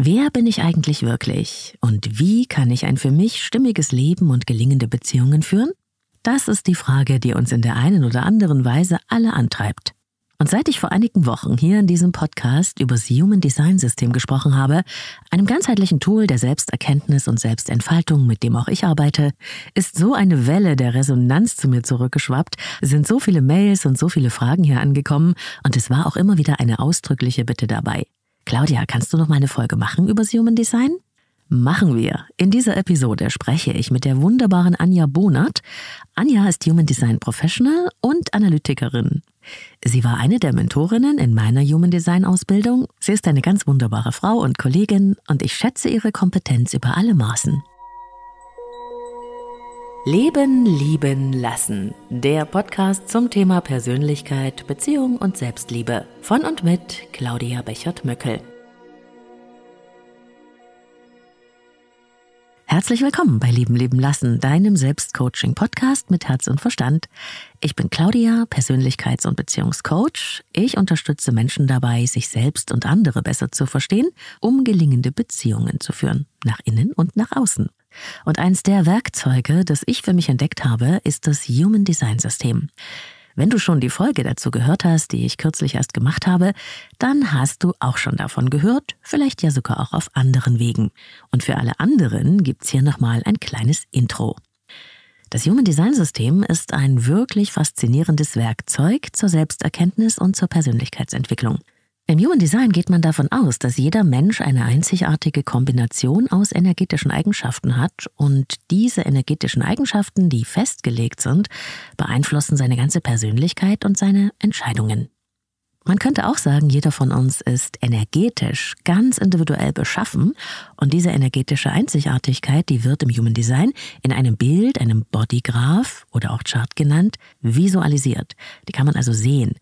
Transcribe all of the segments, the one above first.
Wer bin ich eigentlich wirklich? Und wie kann ich ein für mich stimmiges Leben und gelingende Beziehungen führen? Das ist die Frage, die uns in der einen oder anderen Weise alle antreibt. Und seit ich vor einigen Wochen hier in diesem Podcast über das Human Design System gesprochen habe, einem ganzheitlichen Tool der Selbsterkenntnis und Selbstentfaltung, mit dem auch ich arbeite, ist so eine Welle der Resonanz zu mir zurückgeschwappt, sind so viele Mails und so viele Fragen hier angekommen und es war auch immer wieder eine ausdrückliche Bitte dabei. Claudia, kannst du noch mal eine Folge machen über Human Design? Machen wir. In dieser Episode spreche ich mit der wunderbaren Anja Bonert. Anja ist Human Design Professional und Analytikerin. Sie war eine der Mentorinnen in meiner Human Design Ausbildung. Sie ist eine ganz wunderbare Frau und Kollegin und ich schätze ihre Kompetenz über alle Maßen. Leben, lieben, lassen. Der Podcast zum Thema Persönlichkeit, Beziehung und Selbstliebe. Von und mit Claudia Bechert-Möckel. Herzlich willkommen bei Leben, leben, lassen, deinem Selbstcoaching-Podcast mit Herz und Verstand. Ich bin Claudia, Persönlichkeits- und Beziehungscoach. Ich unterstütze Menschen dabei, sich selbst und andere besser zu verstehen, um gelingende Beziehungen zu führen, nach innen und nach außen. Und eins der Werkzeuge, das ich für mich entdeckt habe, ist das Human Design System. Wenn du schon die Folge dazu gehört hast, die ich kürzlich erst gemacht habe, dann hast du auch schon davon gehört, vielleicht ja sogar auch auf anderen Wegen. Und für alle anderen gibt's hier nochmal ein kleines Intro. Das Human Design System ist ein wirklich faszinierendes Werkzeug zur Selbsterkenntnis und zur Persönlichkeitsentwicklung. Im Human Design geht man davon aus, dass jeder Mensch eine einzigartige Kombination aus energetischen Eigenschaften hat und diese energetischen Eigenschaften, die festgelegt sind, beeinflussen seine ganze Persönlichkeit und seine Entscheidungen. Man könnte auch sagen, jeder von uns ist energetisch ganz individuell beschaffen und diese energetische Einzigartigkeit, die wird im Human Design in einem Bild, einem Bodygraph oder auch Chart genannt, visualisiert. Die kann man also sehen,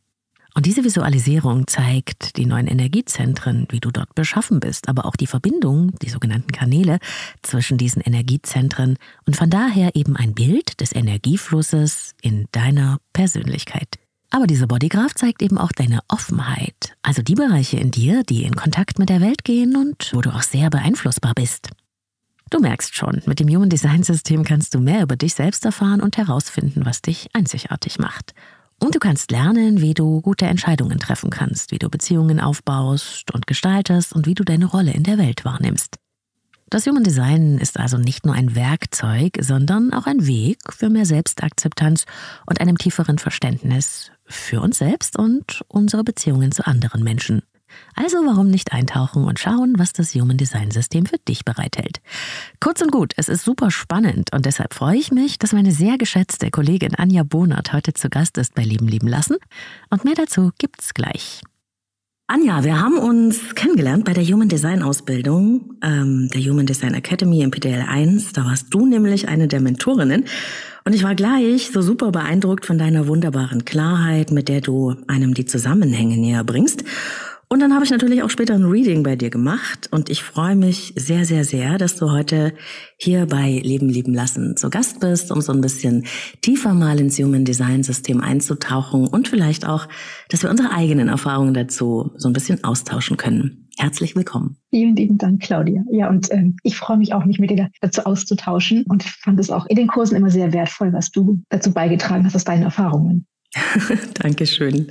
und diese Visualisierung zeigt die neuen Energiezentren, wie du dort beschaffen bist, aber auch die Verbindung, die sogenannten Kanäle zwischen diesen Energiezentren und von daher eben ein Bild des Energieflusses in deiner Persönlichkeit. Aber diese Bodygraph zeigt eben auch deine Offenheit, also die Bereiche in dir, die in Kontakt mit der Welt gehen und wo du auch sehr beeinflussbar bist. Du merkst schon, mit dem Human Design System kannst du mehr über dich selbst erfahren und herausfinden, was dich einzigartig macht. Und du kannst lernen, wie du gute Entscheidungen treffen kannst, wie du Beziehungen aufbaust und gestaltest und wie du deine Rolle in der Welt wahrnimmst. Das Human Design ist also nicht nur ein Werkzeug, sondern auch ein Weg für mehr Selbstakzeptanz und einem tieferen Verständnis für uns selbst und unsere Beziehungen zu anderen Menschen. Also warum nicht eintauchen und schauen, was das Human Design System für dich bereithält. Kurz und gut, es ist super spannend und deshalb freue ich mich, dass meine sehr geschätzte Kollegin Anja Bonert heute zu Gast ist bei Leben lieben lassen. Und mehr dazu gibt's gleich. Anja, wir haben uns kennengelernt bei der Human Design Ausbildung, ähm, der Human Design Academy im PDL 1. Da warst du nämlich eine der Mentorinnen. Und ich war gleich so super beeindruckt von deiner wunderbaren Klarheit, mit der du einem die Zusammenhänge näher bringst. Und dann habe ich natürlich auch später ein Reading bei dir gemacht und ich freue mich sehr, sehr, sehr, dass du heute hier bei Leben lieben lassen zu Gast bist, um so ein bisschen tiefer mal ins Human Design System einzutauchen und vielleicht auch, dass wir unsere eigenen Erfahrungen dazu so ein bisschen austauschen können. Herzlich willkommen. Vielen lieben Dank, Claudia. Ja, und ähm, ich freue mich auch, mich mit dir dazu auszutauschen und fand es auch in den Kursen immer sehr wertvoll, was du dazu beigetragen hast aus deinen Erfahrungen. Dankeschön.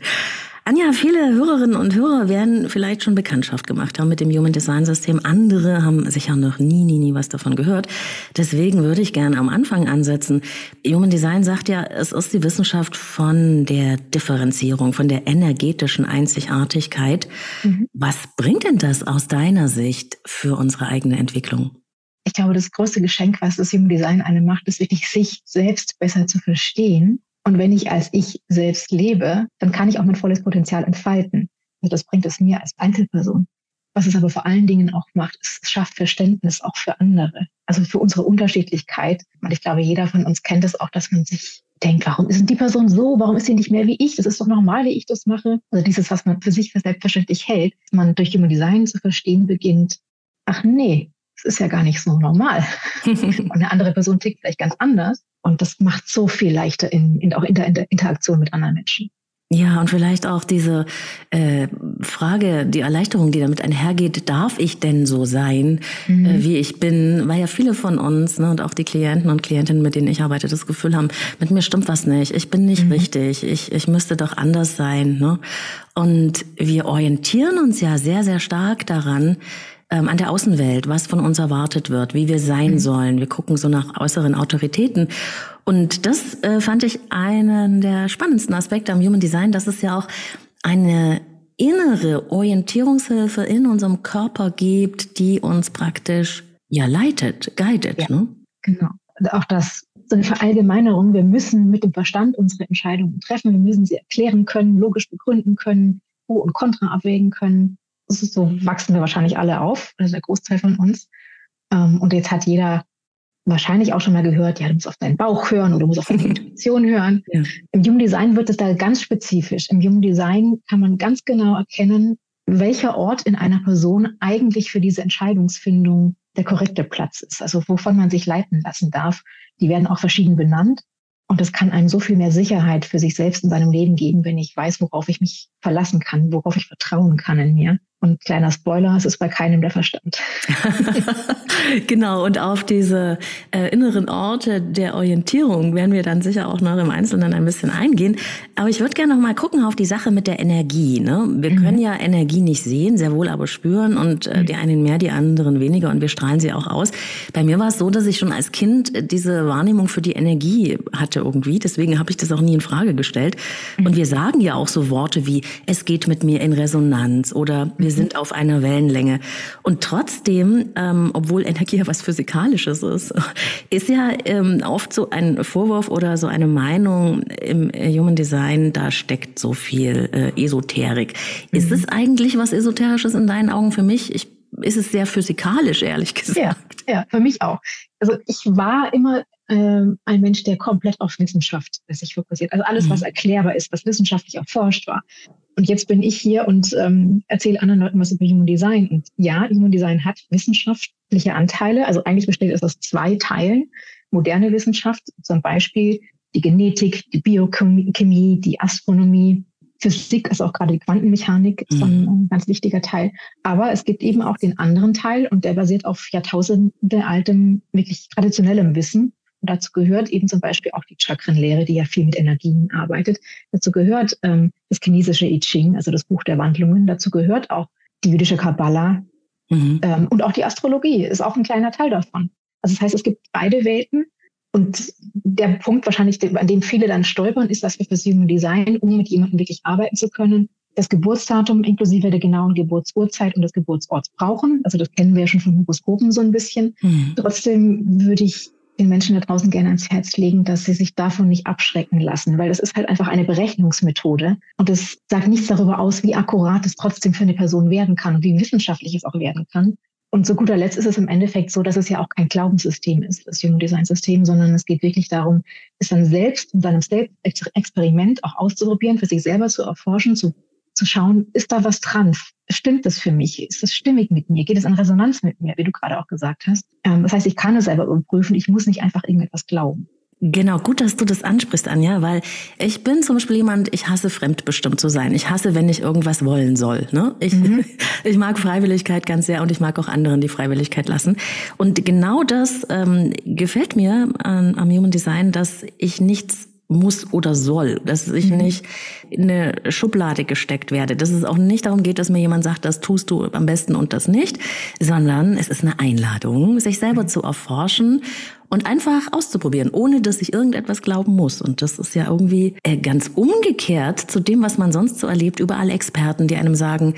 Anja, viele Hörerinnen und Hörer werden vielleicht schon Bekanntschaft gemacht haben mit dem Human Design System. Andere haben sicher noch nie, nie, nie was davon gehört. Deswegen würde ich gerne am Anfang ansetzen. Human Design sagt ja, es ist die Wissenschaft von der Differenzierung, von der energetischen Einzigartigkeit. Mhm. Was bringt denn das aus deiner Sicht für unsere eigene Entwicklung? Ich glaube, das größte Geschenk, was das Human Design einem macht, ist wirklich, sich selbst besser zu verstehen und wenn ich als ich selbst lebe, dann kann ich auch mein volles Potenzial entfalten. Also das bringt es mir als Einzelperson. Was es aber vor allen Dingen auch macht, es schafft Verständnis auch für andere. Also für unsere Unterschiedlichkeit. Und ich glaube, jeder von uns kennt es auch, dass man sich denkt, warum ist denn die Person so? Warum ist sie nicht mehr wie ich? Das ist doch normal, wie ich das mache. Also dieses, was man für sich für selbstverständlich hält, man durch Human Design zu verstehen beginnt. Ach nee, das ist ja gar nicht so normal. Und eine andere Person tickt vielleicht ganz anders. Und das macht so viel leichter in, in auch in der, in der Interaktion mit anderen Menschen. Ja, und vielleicht auch diese äh, Frage, die Erleichterung, die damit einhergeht, darf ich denn so sein, mhm. äh, wie ich bin? Weil ja viele von uns ne, und auch die Klienten und Klientinnen, mit denen ich arbeite, das Gefühl haben, mit mir stimmt was nicht, ich bin nicht mhm. richtig, ich, ich müsste doch anders sein. Ne? Und wir orientieren uns ja sehr, sehr stark daran, ähm, an der Außenwelt, was von uns erwartet wird, wie wir sein mhm. sollen. Wir gucken so nach äußeren Autoritäten. Und das äh, fand ich einen der spannendsten Aspekte am Human Design, dass es ja auch eine innere Orientierungshilfe in unserem Körper gibt, die uns praktisch ja leitet, guidet. Ja, ne? Genau. Und auch das so eine Verallgemeinerung. Wir müssen mit dem Verstand unsere Entscheidungen treffen. Wir müssen sie erklären können, logisch begründen können, Pro und Contra abwägen können so wachsen wir wahrscheinlich alle auf, also der Großteil von uns. Ähm, und jetzt hat jeder wahrscheinlich auch schon mal gehört, ja, du musst auf deinen Bauch hören oder du musst auf deine Intuition hören. Ja. Im Human Design wird es da ganz spezifisch. Im Human Design kann man ganz genau erkennen, welcher Ort in einer Person eigentlich für diese Entscheidungsfindung der korrekte Platz ist, also wovon man sich leiten lassen darf. Die werden auch verschieden benannt. Und das kann einem so viel mehr Sicherheit für sich selbst in seinem Leben geben, wenn ich weiß, worauf ich mich verlassen kann, worauf ich vertrauen kann in mir. Und kleiner Spoiler, es ist bei keinem der Verstand. genau, und auf diese äh, inneren Orte der Orientierung werden wir dann sicher auch noch im Einzelnen ein bisschen eingehen. Aber ich würde gerne noch mal gucken auf die Sache mit der Energie. Ne? Wir mhm. können ja Energie nicht sehen, sehr wohl aber spüren und äh, mhm. die einen mehr, die anderen weniger und wir strahlen sie auch aus. Bei mir war es so, dass ich schon als Kind diese Wahrnehmung für die Energie hatte irgendwie. Deswegen habe ich das auch nie in Frage gestellt. Mhm. Und wir sagen ja auch so Worte wie, es geht mit mir in Resonanz oder wir sind auf einer Wellenlänge. Und trotzdem, ähm, obwohl Energie ja was Physikalisches ist, ist ja ähm, oft so ein Vorwurf oder so eine Meinung im Human Design, da steckt so viel äh, Esoterik. Mhm. Ist es eigentlich was Esoterisches in deinen Augen für mich? Ich, ist es sehr physikalisch, ehrlich gesagt. Ja, ja, für mich auch. Also ich war immer ähm, ein Mensch, der komplett auf Wissenschaft sich fokussiert. Also alles, was mhm. erklärbar ist, was wissenschaftlich erforscht war. Und jetzt bin ich hier und ähm, erzähle anderen Leuten was über Human Design. Und ja, Human Design hat wissenschaftliche Anteile. Also eigentlich besteht es aus zwei Teilen. Moderne Wissenschaft, zum Beispiel die Genetik, die Biochemie, die Astronomie, Physik ist auch gerade die Quantenmechanik mhm. ein ganz wichtiger Teil. Aber es gibt eben auch den anderen Teil und der basiert auf Jahrtausende altem, wirklich traditionellem Wissen. Und dazu gehört eben zum Beispiel auch die Chakrenlehre, die ja viel mit Energien arbeitet. Dazu gehört ähm, das chinesische I Ching, also das Buch der Wandlungen. Dazu gehört auch die jüdische Kabbala mhm. ähm, und auch die Astrologie ist auch ein kleiner Teil davon. Also das heißt, es gibt beide Welten. Und der Punkt wahrscheinlich, an dem viele dann stolpern, ist, dass wir für Human Design, um mit jemandem wirklich arbeiten zu können, das Geburtsdatum inklusive der genauen Geburtsurzeit und des Geburtsorts brauchen. Also das kennen wir ja schon von Horoskopen so ein bisschen. Mhm. Trotzdem würde ich den Menschen da draußen gerne ans Herz legen, dass sie sich davon nicht abschrecken lassen, weil das ist halt einfach eine Berechnungsmethode und es sagt nichts darüber aus, wie akkurat es trotzdem für eine Person werden kann und wie wissenschaftlich es auch werden kann. Und zu guter Letzt ist es im Endeffekt so, dass es ja auch kein Glaubenssystem ist, das Human Design System, sondern es geht wirklich darum, es dann selbst in seinem Experiment auch auszuprobieren, für sich selber zu erforschen, zu zu schauen, ist da was dran? Stimmt das für mich? Ist das stimmig mit mir? Geht es in Resonanz mit mir, wie du gerade auch gesagt hast? Ähm, das heißt, ich kann es selber überprüfen. Ich muss nicht einfach irgendetwas glauben. Genau, gut, dass du das ansprichst, Anja, weil ich bin zum Beispiel jemand, ich hasse fremdbestimmt zu sein. Ich hasse, wenn ich irgendwas wollen soll. Ne? Ich, mhm. ich mag Freiwilligkeit ganz sehr und ich mag auch anderen die Freiwilligkeit lassen. Und genau das ähm, gefällt mir an, am Human Design, dass ich nichts muss oder soll, dass ich mhm. nicht in eine Schublade gesteckt werde, dass es auch nicht darum geht, dass mir jemand sagt, das tust du am besten und das nicht, sondern es ist eine Einladung, sich selber mhm. zu erforschen und einfach auszuprobieren, ohne dass ich irgendetwas glauben muss. Und das ist ja irgendwie äh, ganz umgekehrt zu dem, was man sonst so erlebt, überall Experten, die einem sagen,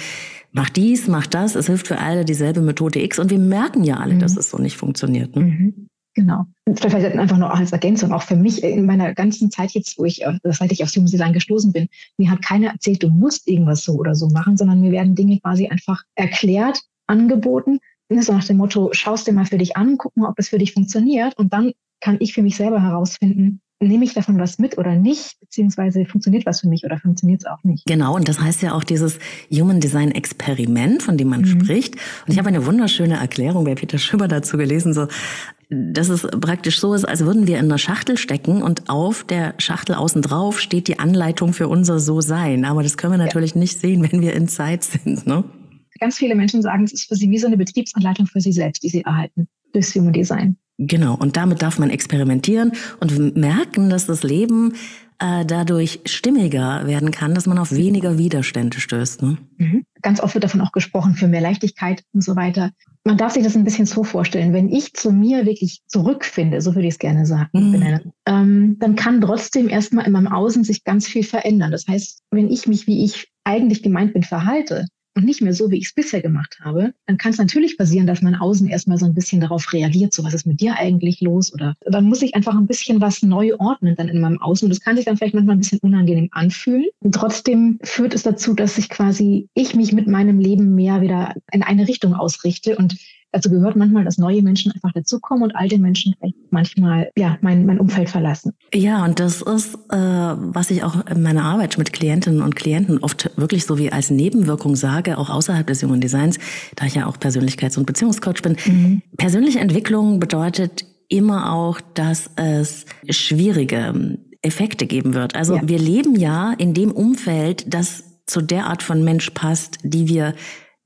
mach dies, mach das, es hilft für alle dieselbe Methode X und wir merken ja alle, mhm. dass es so nicht funktioniert. Ne? Mhm. Genau. Vielleicht einfach nur als Ergänzung, auch für mich in meiner ganzen Zeit jetzt, wo ich, äh, seit ich Human Design gestoßen bin, mir hat keiner erzählt, du musst irgendwas so oder so machen, sondern mir werden Dinge quasi einfach erklärt, angeboten, so nach dem Motto, schaust dir mal für dich an, guck mal, ob es für dich funktioniert und dann kann ich für mich selber herausfinden, nehme ich davon was mit oder nicht, beziehungsweise funktioniert was für mich oder funktioniert es auch nicht. Genau, und das heißt ja auch dieses Human Design Experiment, von dem man mhm. spricht. Und ich habe eine wunderschöne Erklärung bei Peter Schüber dazu gelesen, so, dass es praktisch so ist, als würden wir in einer Schachtel stecken und auf der Schachtel außen drauf steht die Anleitung für unser So-Sein. Aber das können wir natürlich ja. nicht sehen, wenn wir in Zeit sind, ne? Ganz viele Menschen sagen, es ist für sie wie so eine Betriebsanleitung für sie selbst, die sie erhalten durchs Human Design. Genau, und damit darf man experimentieren und merken, dass das Leben äh, dadurch stimmiger werden kann, dass man auf weniger Widerstände stößt. Ne? Mhm. Ganz oft wird davon auch gesprochen, für mehr Leichtigkeit und so weiter. Man darf sich das ein bisschen so vorstellen, wenn ich zu mir wirklich zurückfinde, so würde ich es gerne sagen, mhm. ähm, dann kann trotzdem erstmal in meinem Außen sich ganz viel verändern. Das heißt, wenn ich mich, wie ich eigentlich gemeint bin, verhalte, und nicht mehr so, wie ich es bisher gemacht habe, dann kann es natürlich passieren, dass mein Außen erstmal so ein bisschen darauf reagiert, so was ist mit dir eigentlich los? Oder dann muss ich einfach ein bisschen was neu ordnen dann in meinem Außen. Und das kann sich dann vielleicht manchmal ein bisschen unangenehm anfühlen. Und trotzdem führt es dazu, dass ich quasi, ich mich mit meinem Leben mehr wieder in eine Richtung ausrichte und Dazu gehört manchmal, dass neue Menschen einfach dazukommen und alte Menschen manchmal ja mein, mein Umfeld verlassen. Ja, und das ist, äh, was ich auch in meiner Arbeit mit Klientinnen und Klienten oft wirklich so wie als Nebenwirkung sage, auch außerhalb des jungen Designs, da ich ja auch Persönlichkeits- und Beziehungscoach bin. Mhm. Persönliche Entwicklung bedeutet immer auch, dass es schwierige Effekte geben wird. Also ja. wir leben ja in dem Umfeld, das zu der Art von Mensch passt, die wir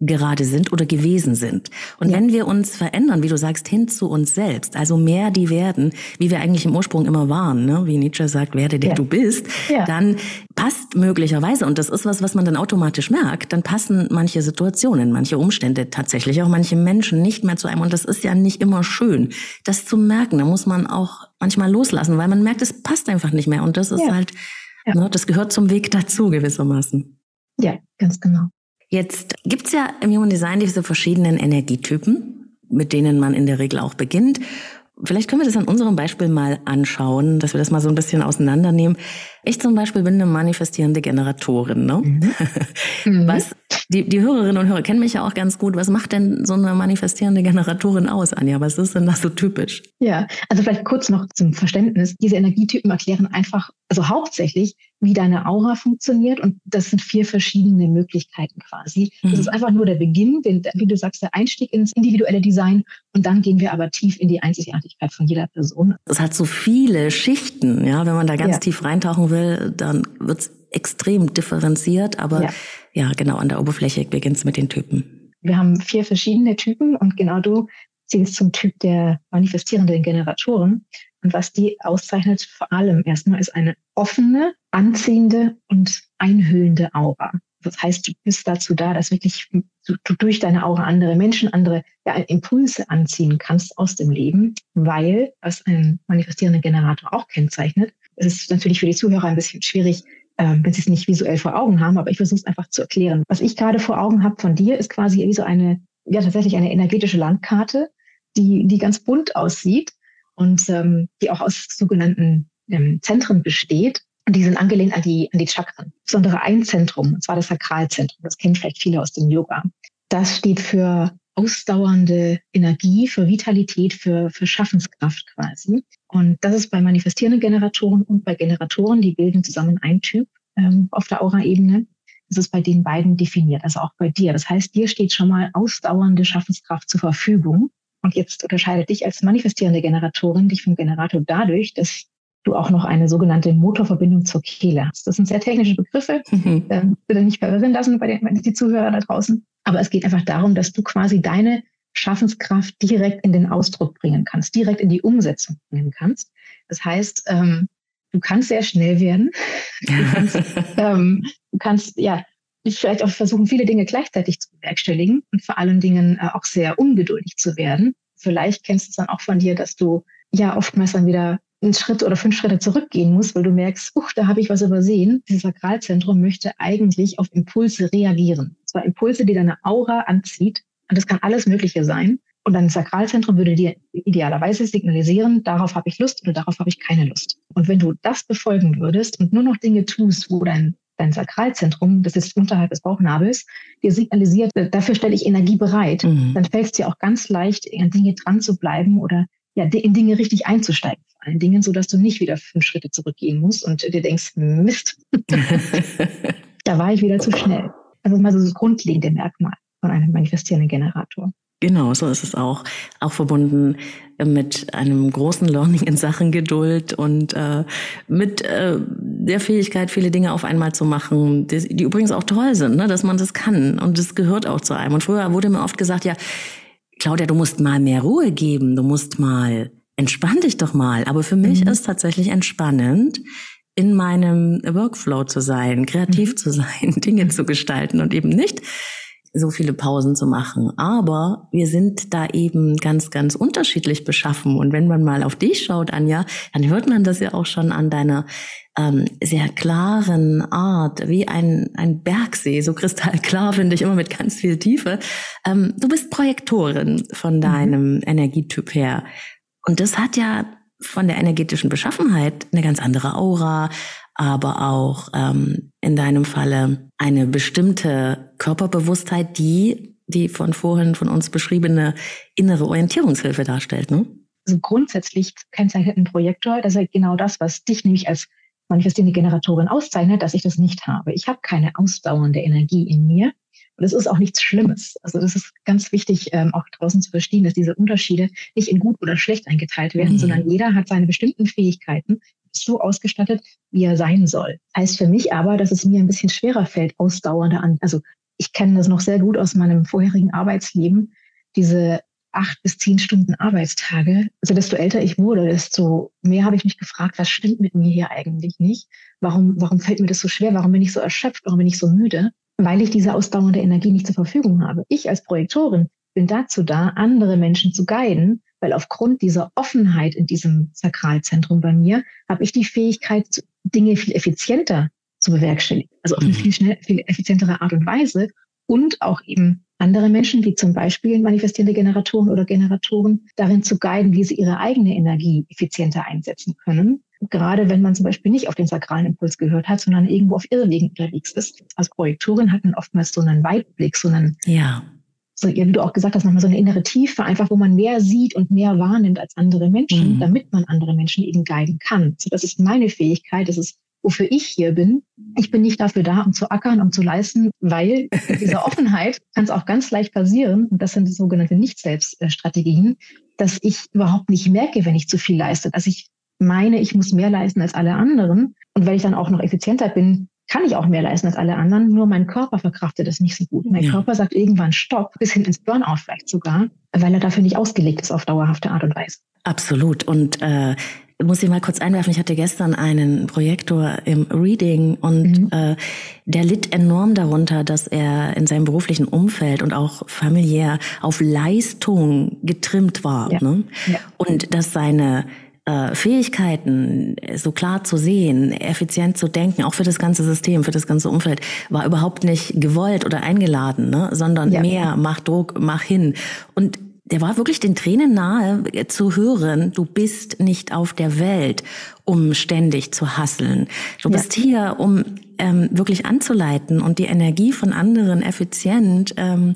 gerade sind oder gewesen sind. Und ja. wenn wir uns verändern, wie du sagst, hin zu uns selbst, also mehr die werden, wie wir eigentlich im Ursprung immer waren, ne? wie Nietzsche sagt, werde der ja. du bist, ja. dann passt möglicherweise, und das ist was, was man dann automatisch merkt, dann passen manche Situationen, manche Umstände, tatsächlich auch manche Menschen nicht mehr zu einem. Und das ist ja nicht immer schön, das zu merken. Da muss man auch manchmal loslassen, weil man merkt, es passt einfach nicht mehr. Und das ist halt, ne, das gehört zum Weg dazu gewissermaßen. Ja, ganz genau. Jetzt gibt's ja im Human Design diese verschiedenen Energietypen, mit denen man in der Regel auch beginnt. Vielleicht können wir das an unserem Beispiel mal anschauen, dass wir das mal so ein bisschen auseinandernehmen. Ich zum Beispiel bin eine manifestierende Generatorin. Ne? Mhm. mhm. Was die, die Hörerinnen und Hörer kennen mich ja auch ganz gut. Was macht denn so eine manifestierende Generatorin aus, Anja? Was ist denn das so typisch? Ja, also vielleicht kurz noch zum Verständnis. Diese Energietypen erklären einfach, also hauptsächlich, wie deine Aura funktioniert. Und das sind vier verschiedene Möglichkeiten quasi. Mhm. Das ist einfach nur der Beginn, den, wie du sagst, der Einstieg ins individuelle Design. Und dann gehen wir aber tief in die Einzigartigkeit von jeder Person. Es hat so viele Schichten, ja. Wenn man da ganz ja. tief reintauchen will, dann wird's extrem differenziert. Aber ja. ja, genau, an der Oberfläche beginnt es mit den Typen. Wir haben vier verschiedene Typen und genau du zählst zum Typ der manifestierenden Generatoren. Und was die auszeichnet, vor allem erstmal, ist eine offene, anziehende und einhüllende Aura. Das heißt, du bist dazu da, dass wirklich du, du durch deine Aura andere Menschen, andere ja, Impulse anziehen kannst aus dem Leben, weil, was ein manifestierender Generator auch kennzeichnet, es ist natürlich für die Zuhörer ein bisschen schwierig, äh, wenn sie es nicht visuell vor Augen haben, aber ich versuche es einfach zu erklären. Was ich gerade vor Augen habe von dir, ist quasi wie so eine, ja tatsächlich eine energetische Landkarte, die, die ganz bunt aussieht und ähm, die auch aus sogenannten ähm, Zentren besteht. Und die sind angelehnt an die, an die Chakren. Besondere ein Zentrum, und zwar das Sakralzentrum. Das kennen vielleicht viele aus dem Yoga. Das steht für ausdauernde Energie, für Vitalität, für, für Schaffenskraft quasi. Und das ist bei manifestierenden Generatoren und bei Generatoren, die bilden zusammen ein Typ ähm, auf der Aura-Ebene. Das ist bei den beiden definiert, also auch bei dir. Das heißt, dir steht schon mal ausdauernde Schaffenskraft zur Verfügung. Und jetzt unterscheidet dich als manifestierende Generatorin dich vom Generator dadurch, dass du auch noch eine sogenannte Motorverbindung zur Kehle hast. Das sind sehr technische Begriffe. Mhm. Ähm, bitte nicht verwirren lassen bei den, bei den Zuhörern da draußen. Aber es geht einfach darum, dass du quasi deine Schaffenskraft direkt in den Ausdruck bringen kannst, direkt in die Umsetzung bringen kannst. Das heißt, ähm, du kannst sehr schnell werden. Du kannst, ähm, du kannst ja vielleicht auch versuchen, viele Dinge gleichzeitig zu bewerkstelligen und vor allen Dingen äh, auch sehr ungeduldig zu werden. Vielleicht kennst du es dann auch von dir, dass du ja oftmals dann wieder einen Schritt oder fünf Schritte zurückgehen musst, weil du merkst, uch, da habe ich was übersehen. Dieses Sakralzentrum möchte eigentlich auf Impulse reagieren. Und zwar Impulse, die deine Aura anzieht. Und das kann alles Mögliche sein. Und dein Sakralzentrum würde dir idealerweise signalisieren, darauf habe ich Lust oder darauf habe ich keine Lust. Und wenn du das befolgen würdest und nur noch Dinge tust, wo dein, dein Sakralzentrum, das ist unterhalb des Bauchnabels, dir signalisiert, dafür stelle ich Energie bereit, mhm. dann fällt es dir auch ganz leicht, an Dinge dran zu bleiben oder ja, in Dinge richtig einzusteigen allen Dingen, so dass du nicht wieder fünf Schritte zurückgehen musst und dir denkst, Mist, da war ich wieder zu schnell. Also mal so das grundlegende Merkmal von einem manifestierenden Generator. Genau, so ist es auch. Auch verbunden mit einem großen Learning in Sachen Geduld und äh, mit äh, der Fähigkeit, viele Dinge auf einmal zu machen, die, die übrigens auch toll sind, ne? dass man das kann. Und das gehört auch zu einem. Und früher wurde mir oft gesagt, ja, Claudia, du musst mal mehr Ruhe geben, du musst mal, entspann dich doch mal. Aber für mich mhm. ist tatsächlich entspannend, in meinem Workflow zu sein, kreativ mhm. zu sein, Dinge zu gestalten und eben nicht so viele Pausen zu machen. Aber wir sind da eben ganz, ganz unterschiedlich beschaffen. Und wenn man mal auf dich schaut, Anja, dann hört man das ja auch schon an deiner ähm, sehr klaren Art, wie ein, ein Bergsee, so kristallklar finde ich immer mit ganz viel Tiefe. Ähm, du bist Projektorin von mhm. deinem mhm. Energietyp her. Und das hat ja von der energetischen Beschaffenheit eine ganz andere Aura, aber auch ähm, in deinem Falle eine bestimmte Körperbewusstheit, die die von vorhin von uns beschriebene innere Orientierungshilfe darstellt. Ne? Also grundsätzlich kennzeichnet ein Projektor, das ist genau das, was dich nämlich als manifestierende Generatorin auszeichnet, dass ich das nicht habe. Ich habe keine ausdauernde Energie in mir. Und es ist auch nichts Schlimmes. Also das ist ganz wichtig, ähm, auch draußen zu verstehen, dass diese Unterschiede nicht in gut oder schlecht eingeteilt werden, mhm. sondern jeder hat seine bestimmten Fähigkeiten so ausgestattet, wie er sein soll. Heißt für mich aber, dass es mir ein bisschen schwerer fällt, ausdauernde an. Also ich kenne das noch sehr gut aus meinem vorherigen Arbeitsleben, diese acht bis zehn Stunden Arbeitstage. Also desto älter ich wurde, desto mehr habe ich mich gefragt, was stimmt mit mir hier eigentlich nicht? Warum, warum fällt mir das so schwer? Warum bin ich so erschöpft? Warum bin ich so müde? weil ich diese ausdauernde Energie nicht zur Verfügung habe. Ich als Projektorin bin dazu da, andere Menschen zu guiden, weil aufgrund dieser Offenheit in diesem Sakralzentrum bei mir habe ich die Fähigkeit, Dinge viel effizienter zu bewerkstelligen, also auf eine mhm. viel, schnell, viel effizientere Art und Weise und auch eben andere Menschen, wie zum Beispiel manifestierende Generatoren oder Generatoren, darin zu guiden, wie sie ihre eigene Energie effizienter einsetzen können gerade wenn man zum Beispiel nicht auf den sakralen Impuls gehört hat, sondern irgendwo auf Irrwegen unterwegs ist. Als Projektorin hat man oftmals so einen Weitblick, so einen, ja. So, ja, wie du auch gesagt hast, manchmal so eine innere Tiefe, einfach wo man mehr sieht und mehr wahrnimmt als andere Menschen, mhm. damit man andere Menschen eben guiden kann. So, das ist meine Fähigkeit, das ist wofür ich hier bin. Ich bin nicht dafür da, um zu ackern, um zu leisten, weil dieser Offenheit kann es auch ganz leicht passieren, und das sind die sogenannte Nicht-Selbst-Strategien, dass ich überhaupt nicht merke, wenn ich zu viel leiste, dass ich meine, ich muss mehr leisten als alle anderen. Und weil ich dann auch noch effizienter bin, kann ich auch mehr leisten als alle anderen. Nur mein Körper verkraftet das nicht so gut. Mein ja. Körper sagt irgendwann Stopp, bis hin ins Burnout vielleicht sogar, weil er dafür nicht ausgelegt ist auf dauerhafte Art und Weise. Absolut. Und äh, muss ich mal kurz einwerfen, ich hatte gestern einen Projektor im Reading und mhm. äh, der litt enorm darunter, dass er in seinem beruflichen Umfeld und auch familiär auf Leistung getrimmt war. Ja. Ne? Ja. Und dass seine äh, Fähigkeiten so klar zu sehen, effizient zu denken, auch für das ganze System, für das ganze Umfeld, war überhaupt nicht gewollt oder eingeladen, ne? sondern ja. mehr, mach Druck, mach hin. Und der war wirklich den Tränen nahe zu hören, du bist nicht auf der Welt, um ständig zu hasseln. Du ja. bist hier, um ähm, wirklich anzuleiten und die Energie von anderen effizient ähm,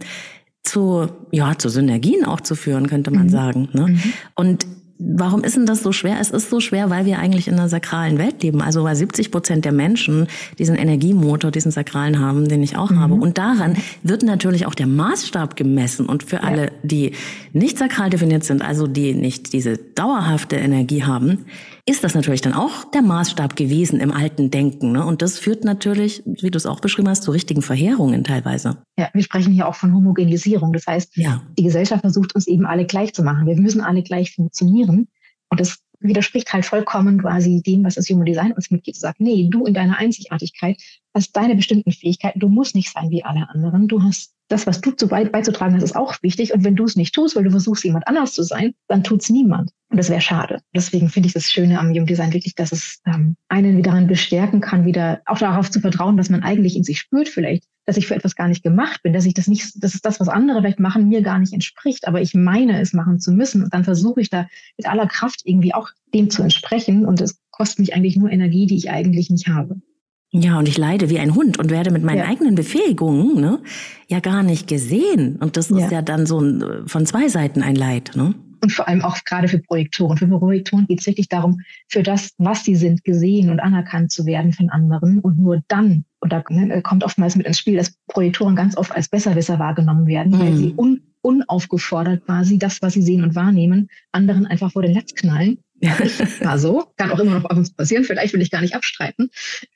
zu, ja, zu Synergien auch zu führen, könnte man mhm. sagen. Ne? Mhm. Und Warum ist denn das so schwer? Es ist so schwer, weil wir eigentlich in einer sakralen Welt leben. Also weil 70 Prozent der Menschen diesen Energiemotor, diesen sakralen haben, den ich auch mhm. habe. Und daran wird natürlich auch der Maßstab gemessen. Und für ja. alle, die nicht sakral definiert sind, also die nicht diese dauerhafte Energie haben, ist das natürlich dann auch der Maßstab gewesen im alten Denken. Ne? Und das führt natürlich, wie du es auch beschrieben hast, zu richtigen Verheerungen teilweise. Ja, wir sprechen hier auch von Homogenisierung. Das heißt, ja. die Gesellschaft versucht uns eben alle gleich zu machen. Wir müssen alle gleich funktionieren. Und das widerspricht halt vollkommen quasi dem, was das Human Design uns mitgibt. Sagt, nee, du in deiner Einzigartigkeit hast deine bestimmten Fähigkeiten. Du musst nicht sein wie alle anderen. Du hast das, was du zu beizutragen hast, ist auch wichtig. Und wenn du es nicht tust, weil du versuchst, jemand anders zu sein, dann tut es niemand. Und das wäre schade. Deswegen finde ich das Schöne am Human Design wirklich, dass es ähm, einen wieder daran bestärken kann, wieder auch darauf zu vertrauen, dass man eigentlich in sich spürt vielleicht, dass ich für etwas gar nicht gemacht bin, dass ich das nicht, dass es das, was andere vielleicht machen, mir gar nicht entspricht, aber ich meine, es machen zu müssen. Und dann versuche ich da mit aller Kraft irgendwie auch dem zu entsprechen. Und es kostet mich eigentlich nur Energie, die ich eigentlich nicht habe. Ja, und ich leide wie ein Hund und werde mit meinen ja. eigenen Befähigungen ne, ja gar nicht gesehen. Und das ist ja dann so ein, von zwei Seiten ein Leid. Ne? Und vor allem auch gerade für Projektoren. Für Projektoren geht es wirklich darum, für das, was sie sind, gesehen und anerkannt zu werden von anderen. Und nur dann, und da ne, kommt oftmals mit ins Spiel, dass Projektoren ganz oft als Besserwisser wahrgenommen werden, mhm. weil sie un unaufgefordert quasi das, was sie sehen und wahrnehmen, anderen einfach vor den Netz knallen ja, war so. Kann auch immer noch auf uns passieren. Vielleicht will ich gar nicht abstreiten.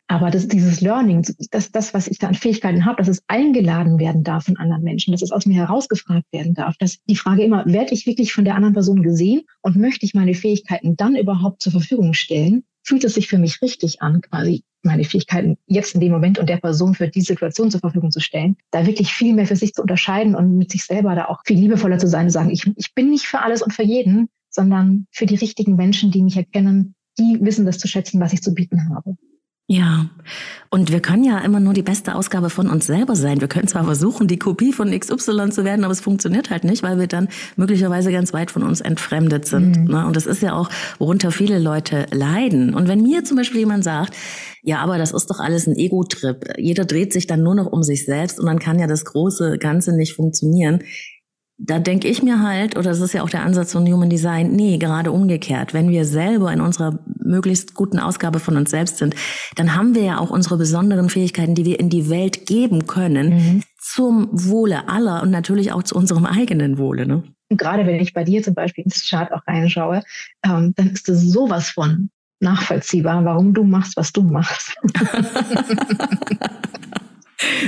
Aber das, dieses Learning, das, das, was ich da an Fähigkeiten habe, dass es eingeladen werden darf von anderen Menschen, dass es aus mir herausgefragt werden darf, dass die Frage immer, werde ich wirklich von der anderen Person gesehen und möchte ich meine Fähigkeiten dann überhaupt zur Verfügung stellen? Fühlt es sich für mich richtig an, quasi meine Fähigkeiten jetzt in dem Moment und der Person für die Situation zur Verfügung zu stellen, da wirklich viel mehr für sich zu unterscheiden und mit sich selber da auch viel liebevoller zu sein und sagen, ich, ich bin nicht für alles und für jeden, sondern für die richtigen Menschen, die mich erkennen, die wissen das zu schätzen, was ich zu bieten habe. Ja, und wir können ja immer nur die beste Ausgabe von uns selber sein. Wir können zwar versuchen, die Kopie von XY zu werden, aber es funktioniert halt nicht, weil wir dann möglicherweise ganz weit von uns entfremdet sind. Mhm. Ne? Und das ist ja auch, worunter viele Leute leiden. Und wenn mir zum Beispiel jemand sagt, ja, aber das ist doch alles ein Ego-Trip. Jeder dreht sich dann nur noch um sich selbst und dann kann ja das große Ganze nicht funktionieren da denke ich mir halt, oder das ist ja auch der Ansatz von Human Design, nee, gerade umgekehrt. Wenn wir selber in unserer möglichst guten Ausgabe von uns selbst sind, dann haben wir ja auch unsere besonderen Fähigkeiten, die wir in die Welt geben können, mhm. zum Wohle aller und natürlich auch zu unserem eigenen Wohle. Ne? Gerade wenn ich bei dir zum Beispiel ins Chart auch reinschaue, ähm, dann ist das sowas von nachvollziehbar, warum du machst, was du machst.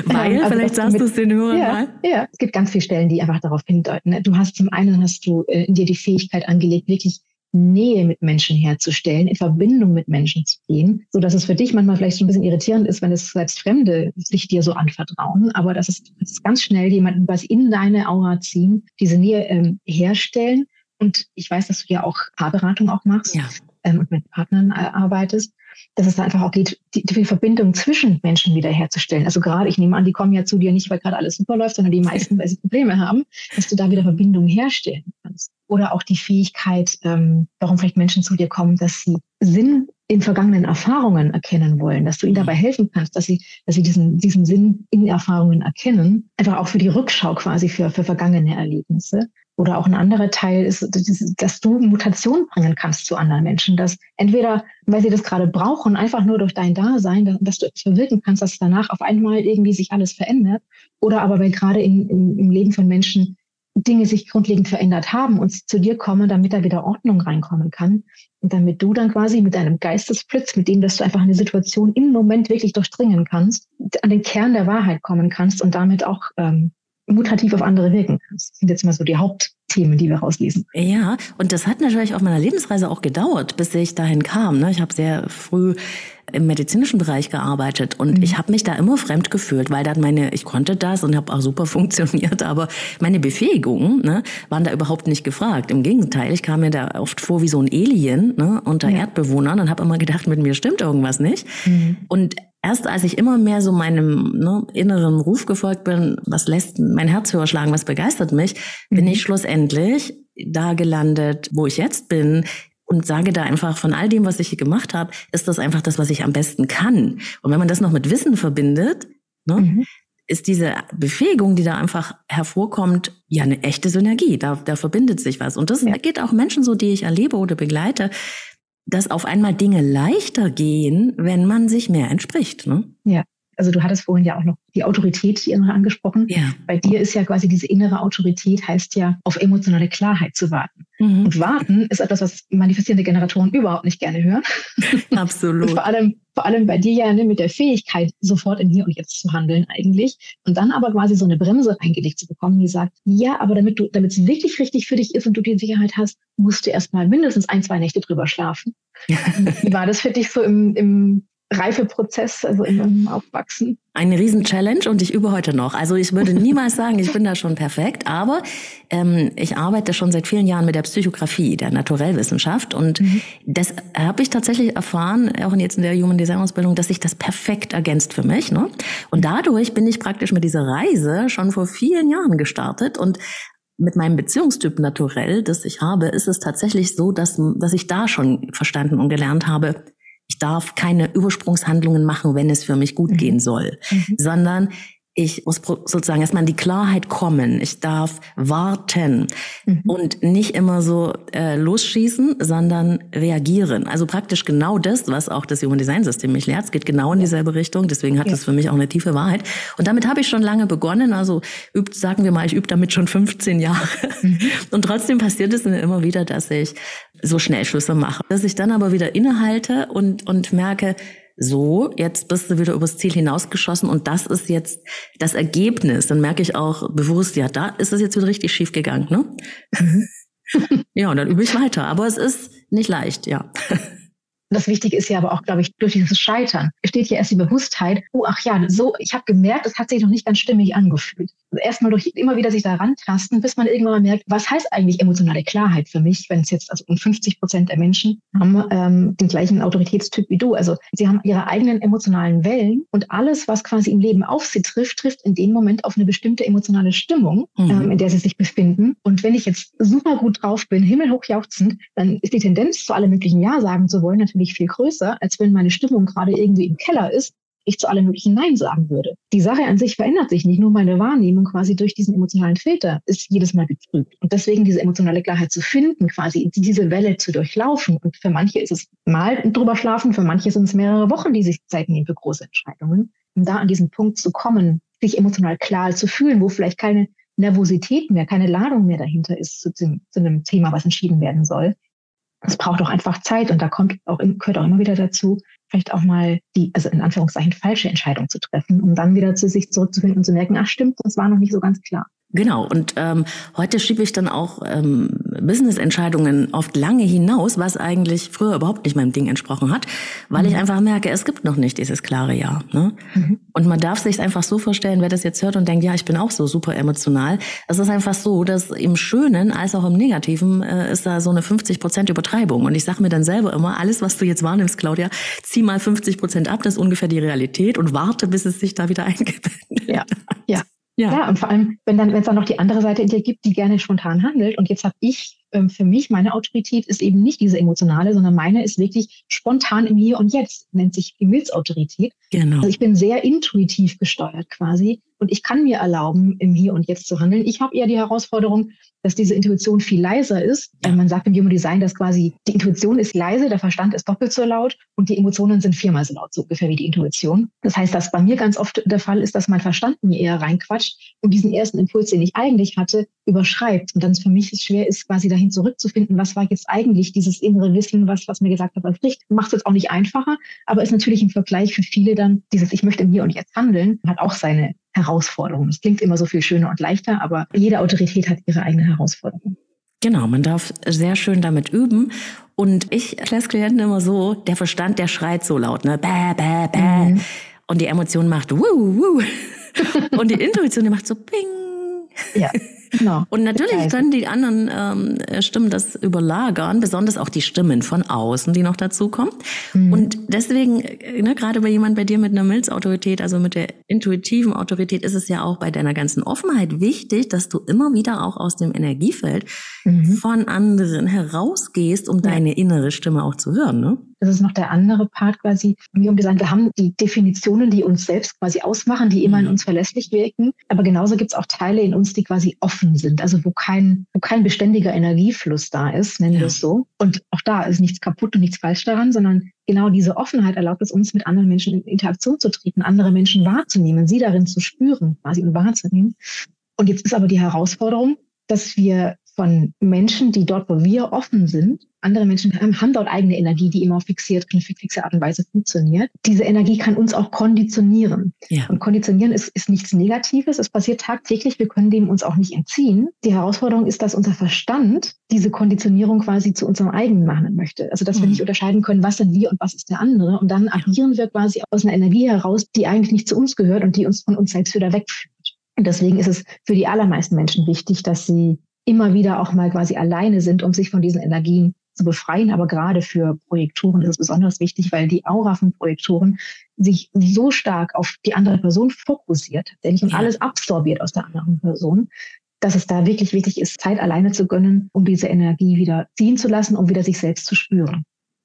Weil, also vielleicht sagst du es den Hörern ja, mal. Ja, es gibt ganz viele Stellen, die einfach darauf hindeuten. Ne? Du hast zum einen hast du äh, in dir die Fähigkeit angelegt, wirklich Nähe mit Menschen herzustellen, in Verbindung mit Menschen zu gehen, so dass es für dich manchmal vielleicht so ein bisschen irritierend ist, wenn es selbst Fremde sich dir so anvertrauen, aber das ist, das ist ganz schnell jemanden was in deine Aura ziehen, diese Nähe ähm, herstellen. Und ich weiß, dass du ja auch Paarberatung auch machst ja. ähm, und mit Partnern äh, arbeitest dass es da einfach auch geht, die, die Verbindung zwischen Menschen wiederherzustellen. Also gerade, ich nehme an, die kommen ja zu dir nicht, weil gerade alles super läuft, sondern die meisten, weil sie Probleme haben, dass du da wieder Verbindungen herstellen kannst. Oder auch die Fähigkeit, ähm, warum vielleicht Menschen zu dir kommen, dass sie Sinn in vergangenen Erfahrungen erkennen wollen, dass du ihnen dabei helfen kannst, dass sie, dass sie diesen, diesen Sinn in Erfahrungen erkennen, einfach auch für die Rückschau quasi für, für vergangene Erlebnisse. Oder auch ein anderer Teil ist, dass du Mutation bringen kannst zu anderen Menschen. Dass entweder, weil sie das gerade brauchen, einfach nur durch dein Dasein, dass du etwas bewirken kannst, dass danach auf einmal irgendwie sich alles verändert. Oder aber weil gerade in, in, im Leben von Menschen Dinge sich grundlegend verändert haben und zu dir kommen, damit da wieder Ordnung reinkommen kann. Und damit du dann quasi mit deinem Geistesblitz, mit dem, dass du einfach eine Situation im Moment wirklich durchdringen kannst, an den Kern der Wahrheit kommen kannst und damit auch ähm, mutativ auf andere wirken kannst. Das sind jetzt mal so die Hauptthemen, die wir rauslesen. Ja, und das hat natürlich auf meiner Lebensreise auch gedauert, bis ich dahin kam. Ne? Ich habe sehr früh im medizinischen Bereich gearbeitet und mhm. ich habe mich da immer fremd gefühlt, weil dann meine, ich konnte das und habe auch super funktioniert, aber meine Befähigungen ne, waren da überhaupt nicht gefragt. Im Gegenteil, ich kam mir da oft vor wie so ein Alien ne, unter ja. Erdbewohnern und habe immer gedacht, mit mir stimmt irgendwas nicht. Mhm. Und erst als ich immer mehr so meinem ne, inneren Ruf gefolgt bin, was lässt mein Herz höher schlagen, was begeistert mich, mhm. bin ich schlussendlich da gelandet, wo ich jetzt bin und sage da einfach von all dem, was ich hier gemacht habe, ist das einfach das, was ich am besten kann. Und wenn man das noch mit Wissen verbindet, ne, mhm. ist diese Befähigung, die da einfach hervorkommt, ja eine echte Synergie. Da, da verbindet sich was. Und das ja. geht auch Menschen so, die ich erlebe oder begleite, dass auf einmal Dinge leichter gehen, wenn man sich mehr entspricht. Ne? Ja. Also du hattest vorhin ja auch noch die Autorität, die innere angesprochen. Ja. Bei dir ist ja quasi diese innere Autorität heißt ja, auf emotionale Klarheit zu warten. Mhm. Und warten ist etwas, was manifestierende Generatoren überhaupt nicht gerne hören. Absolut. Und vor allem, vor allem bei dir ja ne, mit der Fähigkeit, sofort in hier und jetzt zu handeln eigentlich. Und dann aber quasi so eine Bremse eingelegt zu bekommen, die sagt, ja, aber damit du, damit es wirklich richtig für dich ist und du die Sicherheit hast, musst du erst mal mindestens ein, zwei Nächte drüber schlafen. Wie war das für dich so im, im Reifeprozess, also im Aufwachsen. Eine Riesen-Challenge und ich übe heute noch. Also ich würde niemals sagen, ich bin da schon perfekt, aber ähm, ich arbeite schon seit vielen Jahren mit der Psychografie, der Naturellwissenschaft und mhm. das habe ich tatsächlich erfahren, auch jetzt in der Human Design Ausbildung, dass sich das perfekt ergänzt für mich. Ne? Und dadurch bin ich praktisch mit dieser Reise schon vor vielen Jahren gestartet und mit meinem Beziehungstyp naturell, das ich habe, ist es tatsächlich so, dass, dass ich da schon verstanden und gelernt habe, ich darf keine Übersprungshandlungen machen, wenn es für mich gut mhm. gehen soll, mhm. sondern ich muss sozusagen erstmal in die Klarheit kommen. Ich darf warten mhm. und nicht immer so äh, losschießen, sondern reagieren. Also praktisch genau das, was auch das Human Design System mich lehrt. Es geht genau in dieselbe Richtung. Deswegen hat ja. das für mich auch eine tiefe Wahrheit. Und damit habe ich schon lange begonnen. Also übt, sagen wir mal, ich übe damit schon 15 Jahre. Mhm. Und trotzdem passiert es mir immer wieder, dass ich so Schnellschlüsse mache. Dass ich dann aber wieder innehalte und, und merke, so, jetzt bist du wieder übers Ziel hinausgeschossen und das ist jetzt das Ergebnis. Dann merke ich auch bewusst, ja, da ist es jetzt wieder richtig schief gegangen, ne? Mhm. ja, und dann übe ich weiter. Aber es ist nicht leicht, ja. Das Wichtige ist ja aber auch, glaube ich, durch dieses Scheitern steht ja erst die Bewusstheit, oh ach ja, so, ich habe gemerkt, es hat sich noch nicht ganz stimmig angefühlt. Erstmal durch immer wieder sich daran tasten, bis man irgendwann mal merkt, was heißt eigentlich emotionale Klarheit für mich, wenn es jetzt, also um 50 Prozent der Menschen haben ähm, den gleichen Autoritätstyp wie du. Also sie haben ihre eigenen emotionalen Wellen und alles, was quasi im Leben auf sie trifft, trifft in dem Moment auf eine bestimmte emotionale Stimmung, mhm. ähm, in der sie sich befinden. Und wenn ich jetzt super gut drauf bin, himmelhoch jauchzend, dann ist die Tendenz, zu allem möglichen Ja sagen zu wollen, natürlich natürlich viel größer, als wenn meine Stimmung gerade irgendwie im Keller ist, ich zu allem möglichen Nein sagen würde. Die Sache an sich verändert sich nicht, nur meine Wahrnehmung quasi durch diesen emotionalen Filter ist jedes Mal getrübt. Und deswegen diese emotionale Klarheit zu finden, quasi diese Welle zu durchlaufen. Und für manche ist es mal drüber schlafen, für manche sind es mehrere Wochen, die sich Zeit nehmen für große Entscheidungen. Um da an diesen Punkt zu kommen, sich emotional klar zu fühlen, wo vielleicht keine Nervosität mehr, keine Ladung mehr dahinter ist zu, zu einem Thema, was entschieden werden soll, es braucht auch einfach Zeit und da kommt auch, gehört auch immer wieder dazu, vielleicht auch mal die, also in Anführungszeichen falsche Entscheidung zu treffen, um dann wieder zu sich zurückzufinden und zu merken, ach stimmt, das war noch nicht so ganz klar. Genau, und ähm, heute schiebe ich dann auch ähm, Business-Entscheidungen oft lange hinaus, was eigentlich früher überhaupt nicht meinem Ding entsprochen hat, weil mhm. ich einfach merke, es gibt noch nicht dieses klare Ja. Ne? Mhm. Und man darf sich einfach so vorstellen, wer das jetzt hört und denkt, ja, ich bin auch so super emotional. Es ist einfach so, dass im Schönen als auch im Negativen äh, ist da so eine 50 Prozent Übertreibung. Und ich sage mir dann selber immer, alles, was du jetzt wahrnimmst, Claudia, zieh mal 50 Prozent ab, das ist ungefähr die Realität und warte, bis es sich da wieder eingebettet Ja, ja. Ja. ja, und vor allem, wenn dann, wenn es dann noch die andere Seite in dir gibt, die gerne spontan handelt. Und jetzt habe ich ähm, für mich, meine Autorität ist eben nicht diese emotionale, sondern meine ist wirklich spontan im Hier und Jetzt, nennt sich Gemütsautorität. Genau. Also ich bin sehr intuitiv gesteuert quasi und ich kann mir erlauben, im Hier und Jetzt zu handeln. Ich habe eher die Herausforderung, dass diese Intuition viel leiser ist. Ja. Man sagt im Human Design, dass quasi die Intuition ist leise, der Verstand ist doppelt so laut und die Emotionen sind viermal so laut, so ungefähr wie die Intuition. Das heißt, dass bei mir ganz oft der Fall ist, dass mein Verstand mir eher reinquatscht und diesen ersten Impuls, den ich eigentlich hatte, überschreibt. Und dann für mich es schwer ist, quasi dahin zurückzufinden, was war jetzt eigentlich dieses innere Wissen, was, was mir gesagt hat, was richtig. Macht es jetzt auch nicht einfacher, aber ist natürlich im Vergleich für viele dann dieses, ich möchte im Hier und Jetzt handeln, hat auch seine Herausforderungen. Es klingt immer so viel schöner und leichter, aber jede Autorität hat ihre eigene Herausforderung. Genau, man darf sehr schön damit üben. Und ich erkläre Klienten immer so, der Verstand, der schreit so laut, ne? Bäh, bäh, bäh. Mhm. Und die Emotion macht wuh, wuh. Und die Intuition, die macht so ping. Ja. Genau. Und natürlich können die anderen ähm, Stimmen das überlagern, besonders auch die Stimmen von außen, die noch dazukommen. Mhm. Und deswegen, äh, ne, gerade bei jemand bei dir mit einer Milzautorität, also mit der intuitiven Autorität, ist es ja auch bei deiner ganzen Offenheit wichtig, dass du immer wieder auch aus dem Energiefeld mhm. von anderen herausgehst, um ja. deine innere Stimme auch zu hören. Ne? Das ist noch der andere Part quasi. Wir haben gesagt, wir haben die Definitionen, die uns selbst quasi ausmachen, die immer in uns verlässlich wirken. Aber genauso gibt es auch Teile in uns, die quasi offen sind. Also wo kein, wo kein beständiger Energiefluss da ist, nennen wir es so. Und auch da ist nichts kaputt und nichts falsch daran, sondern genau diese Offenheit erlaubt es uns, mit anderen Menschen in Interaktion zu treten, andere Menschen wahrzunehmen, sie darin zu spüren, quasi und wahrzunehmen. Und jetzt ist aber die Herausforderung, dass wir von Menschen, die dort, wo wir offen sind, andere Menschen haben dort eigene Energie, die immer fixiert, auf eine fixe Art und Weise funktioniert. Diese Energie kann uns auch konditionieren. Ja. Und konditionieren ist, ist nichts Negatives. Es passiert tagtäglich. Wir können dem uns auch nicht entziehen. Die Herausforderung ist, dass unser Verstand diese Konditionierung quasi zu unserem eigenen machen möchte. Also, dass mhm. wir nicht unterscheiden können, was sind wir und was ist der andere. Und dann agieren wir quasi aus einer Energie heraus, die eigentlich nicht zu uns gehört und die uns von uns selbst wieder wegführt. Und deswegen ist es für die allermeisten Menschen wichtig, dass sie immer wieder auch mal quasi alleine sind, um sich von diesen Energien zu befreien. Aber gerade für Projektoren ist es besonders wichtig, weil die Aura von Projektoren sich so stark auf die andere Person fokussiert, tatsächlich und alles absorbiert aus der anderen Person, dass es da wirklich wichtig ist, Zeit alleine zu gönnen, um diese Energie wieder ziehen zu lassen, um wieder sich selbst zu spüren.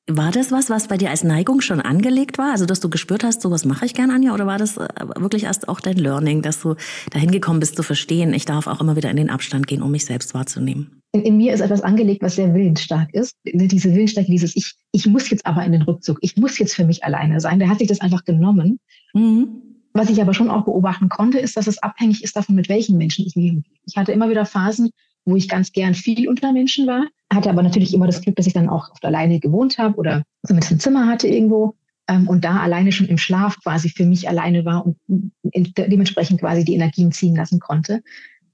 War das was, was bei dir als Neigung schon angelegt war? Also, dass du gespürt hast, sowas mache ich gern, Anja? Oder war das äh, wirklich erst auch dein Learning, dass du dahin gekommen bist zu verstehen, ich darf auch immer wieder in den Abstand gehen, um mich selbst wahrzunehmen? In, in mir ist etwas angelegt, was sehr willensstark ist. Diese Willensstärke, dieses ich, ich muss jetzt aber in den Rückzug, ich muss jetzt für mich alleine sein. Der hat sich das einfach genommen. Mhm. Was ich aber schon auch beobachten konnte, ist, dass es abhängig ist davon, mit welchen Menschen ich mich umgebe. Ich hatte immer wieder Phasen, wo ich ganz gern viel unter Menschen war, hatte aber natürlich immer das Glück, dass ich dann auch oft alleine gewohnt habe oder zumindest ein Zimmer hatte irgendwo ähm, und da alleine schon im Schlaf quasi für mich alleine war und dementsprechend quasi die Energien ziehen lassen konnte.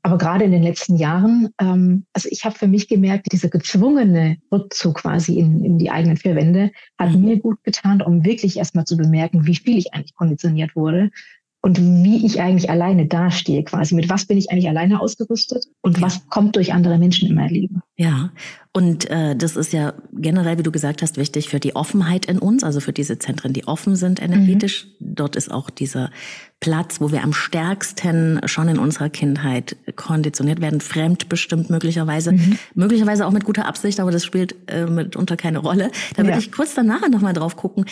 Aber gerade in den letzten Jahren, ähm, also ich habe für mich gemerkt, dieser gezwungene Rückzug quasi in, in die eigenen vier Wände hat mhm. mir gut getan, um wirklich erstmal zu bemerken, wie viel ich eigentlich konditioniert wurde und wie ich eigentlich alleine dastehe quasi. Mit was bin ich eigentlich alleine ausgerüstet und ja. was kommt durch andere Menschen in mein Leben. Ja, und äh, das ist ja generell, wie du gesagt hast, wichtig für die Offenheit in uns, also für diese Zentren, die offen sind energetisch. Mhm. Dort ist auch dieser Platz, wo wir am stärksten schon in unserer Kindheit konditioniert werden, fremdbestimmt möglicherweise, mhm. möglicherweise auch mit guter Absicht, aber das spielt äh, mitunter keine Rolle. Da würde ja. ich kurz danach nochmal drauf gucken,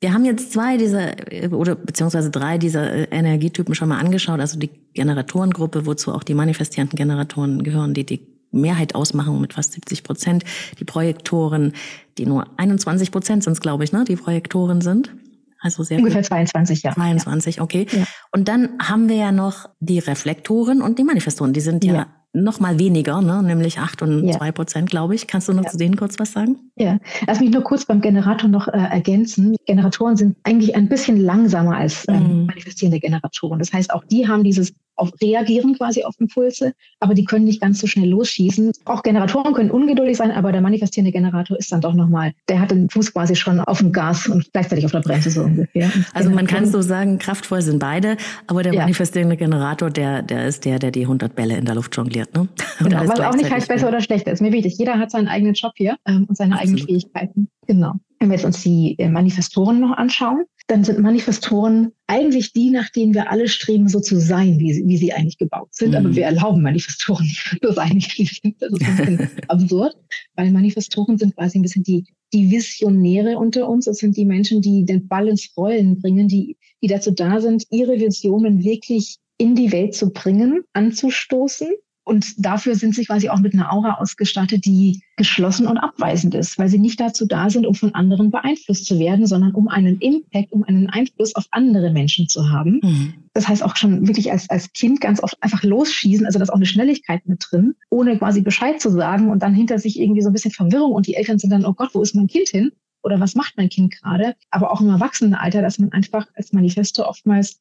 wir haben jetzt zwei dieser oder beziehungsweise drei dieser äh, Energietypen schon mal angeschaut, also die Generatorengruppe, wozu auch die manifestierenden Generatoren gehören, die die Mehrheit ausmachen mit fast 70 Prozent, die Projektoren, die nur 21 Prozent sind glaube ich, ne, die Projektoren sind. Also sehr Ungefähr viel. 22, ja. 22, okay. Ja. Und dann haben wir ja noch die Reflektoren und die Manifestoren. Die sind ja, ja noch mal weniger, ne? nämlich acht und zwei ja. Prozent, glaube ich. Kannst du noch ja. zu denen kurz was sagen? Ja, lass mich nur kurz beim Generator noch äh, ergänzen. Generatoren sind eigentlich ein bisschen langsamer als ähm, mhm. manifestierende Generatoren. Das heißt, auch die haben dieses auf reagieren quasi auf Impulse, aber die können nicht ganz so schnell losschießen. Auch Generatoren können ungeduldig sein, aber der manifestierende Generator ist dann doch nochmal, der hat den Fuß quasi schon auf dem Gas und gleichzeitig auf der Bremse so ungefähr. Also man kann so sagen, kraftvoll sind beide, aber der ja. manifestierende Generator, der, der ist der, der die 100 Bälle in der Luft jongliert. Ne? Genau, was auch nicht heißt besser oder schlechter, ist mir wichtig. Jeder hat seinen eigenen Job hier ähm, und seine Absolut. eigenen Fähigkeiten. Genau. Wenn wir jetzt uns die äh, Manifestoren noch anschauen, dann sind Manifestoren eigentlich die, nach denen wir alle streben, so zu sein, wie sie, wie sie eigentlich gebaut sind. Mhm. Aber wir erlauben Manifestoren nicht so sein, wie sie sind. Das ist ein bisschen absurd, weil Manifestoren sind quasi ein bisschen die, die Visionäre unter uns. Das sind die Menschen, die den Ball ins Rollen bringen, die, die dazu da sind, ihre Visionen wirklich in die Welt zu bringen, anzustoßen und dafür sind sie quasi auch mit einer Aura ausgestattet, die geschlossen und abweisend ist, weil sie nicht dazu da sind, um von anderen beeinflusst zu werden, sondern um einen Impact, um einen Einfluss auf andere Menschen zu haben. Mhm. Das heißt auch schon wirklich als, als Kind ganz oft einfach losschießen, also da ist auch eine Schnelligkeit mit drin, ohne quasi Bescheid zu sagen und dann hinter sich irgendwie so ein bisschen Verwirrung und die Eltern sind dann, oh Gott, wo ist mein Kind hin? Oder was macht mein Kind gerade? Aber auch im Erwachsenenalter, dass man einfach als Manifesto oftmals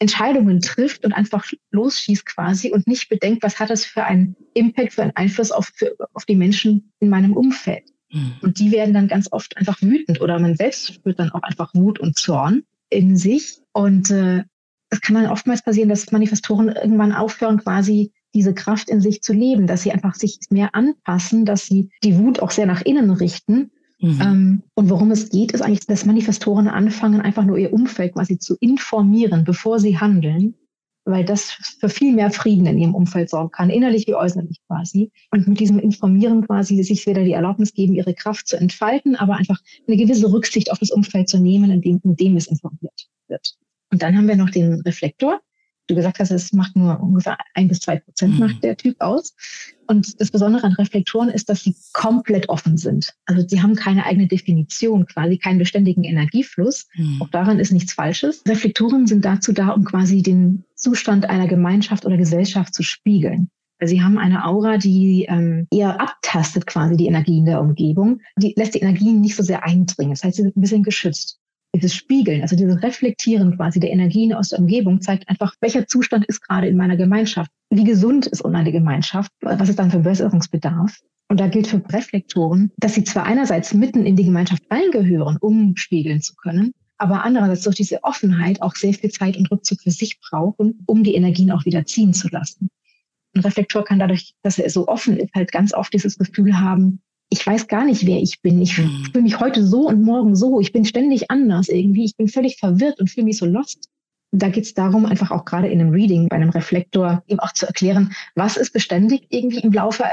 Entscheidungen trifft und einfach losschießt quasi und nicht bedenkt, was hat das für einen Impact, für einen Einfluss auf, für, auf die Menschen in meinem Umfeld. Mhm. Und die werden dann ganz oft einfach wütend oder man selbst spürt dann auch einfach Wut und Zorn in sich. Und äh, es kann dann oftmals passieren, dass Manifestoren irgendwann aufhören, quasi diese Kraft in sich zu leben, dass sie einfach sich mehr anpassen, dass sie die Wut auch sehr nach innen richten Mhm. Ähm, und worum es geht, ist eigentlich, dass Manifestoren anfangen, einfach nur ihr Umfeld quasi zu informieren, bevor sie handeln, weil das für viel mehr Frieden in ihrem Umfeld sorgen kann, innerlich wie äußerlich quasi. Und mit diesem Informieren quasi sich wieder die Erlaubnis geben, ihre Kraft zu entfalten, aber einfach eine gewisse Rücksicht auf das Umfeld zu nehmen, in dem, in dem es informiert wird. Und dann haben wir noch den Reflektor du gesagt hast, es macht nur ungefähr ein bis zwei Prozent mhm. macht der Typ aus. Und das Besondere an Reflektoren ist, dass sie komplett offen sind. Also sie haben keine eigene Definition, quasi keinen beständigen Energiefluss. Mhm. Auch daran ist nichts Falsches. Reflektoren sind dazu da, um quasi den Zustand einer Gemeinschaft oder Gesellschaft zu spiegeln. Sie haben eine Aura, die ähm, eher abtastet quasi die Energien der Umgebung. Die lässt die Energien nicht so sehr eindringen. Das heißt, sie sind ein bisschen geschützt dieses Spiegeln, also dieses Reflektieren quasi der Energien aus der Umgebung zeigt einfach, welcher Zustand ist gerade in meiner Gemeinschaft, wie gesund ist meine Gemeinschaft, was ist dann für Besserungsbedarf. Und da gilt für Reflektoren, dass sie zwar einerseits mitten in die Gemeinschaft reingehören, um spiegeln zu können, aber andererseits durch diese Offenheit auch sehr viel Zeit und Rückzug für sich brauchen, um die Energien auch wieder ziehen zu lassen. Ein Reflektor kann dadurch, dass er so offen ist, halt ganz oft dieses Gefühl haben, ich weiß gar nicht, wer ich bin. Ich mhm. fühle mich heute so und morgen so. Ich bin ständig anders irgendwie. Ich bin völlig verwirrt und fühle mich so lost. Da geht es darum, einfach auch gerade in einem Reading, bei einem Reflektor, eben auch zu erklären, was ist beständig irgendwie im Laufe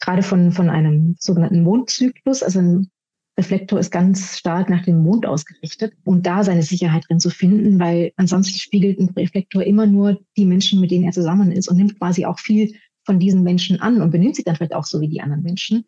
gerade von, von einem sogenannten Mondzyklus, also ein, Reflektor ist ganz stark nach dem Mond ausgerichtet und da seine Sicherheit drin zu finden, weil ansonsten spiegelt ein Reflektor immer nur die Menschen, mit denen er zusammen ist und nimmt quasi auch viel von diesen Menschen an und benimmt sich dann vielleicht auch so wie die anderen Menschen.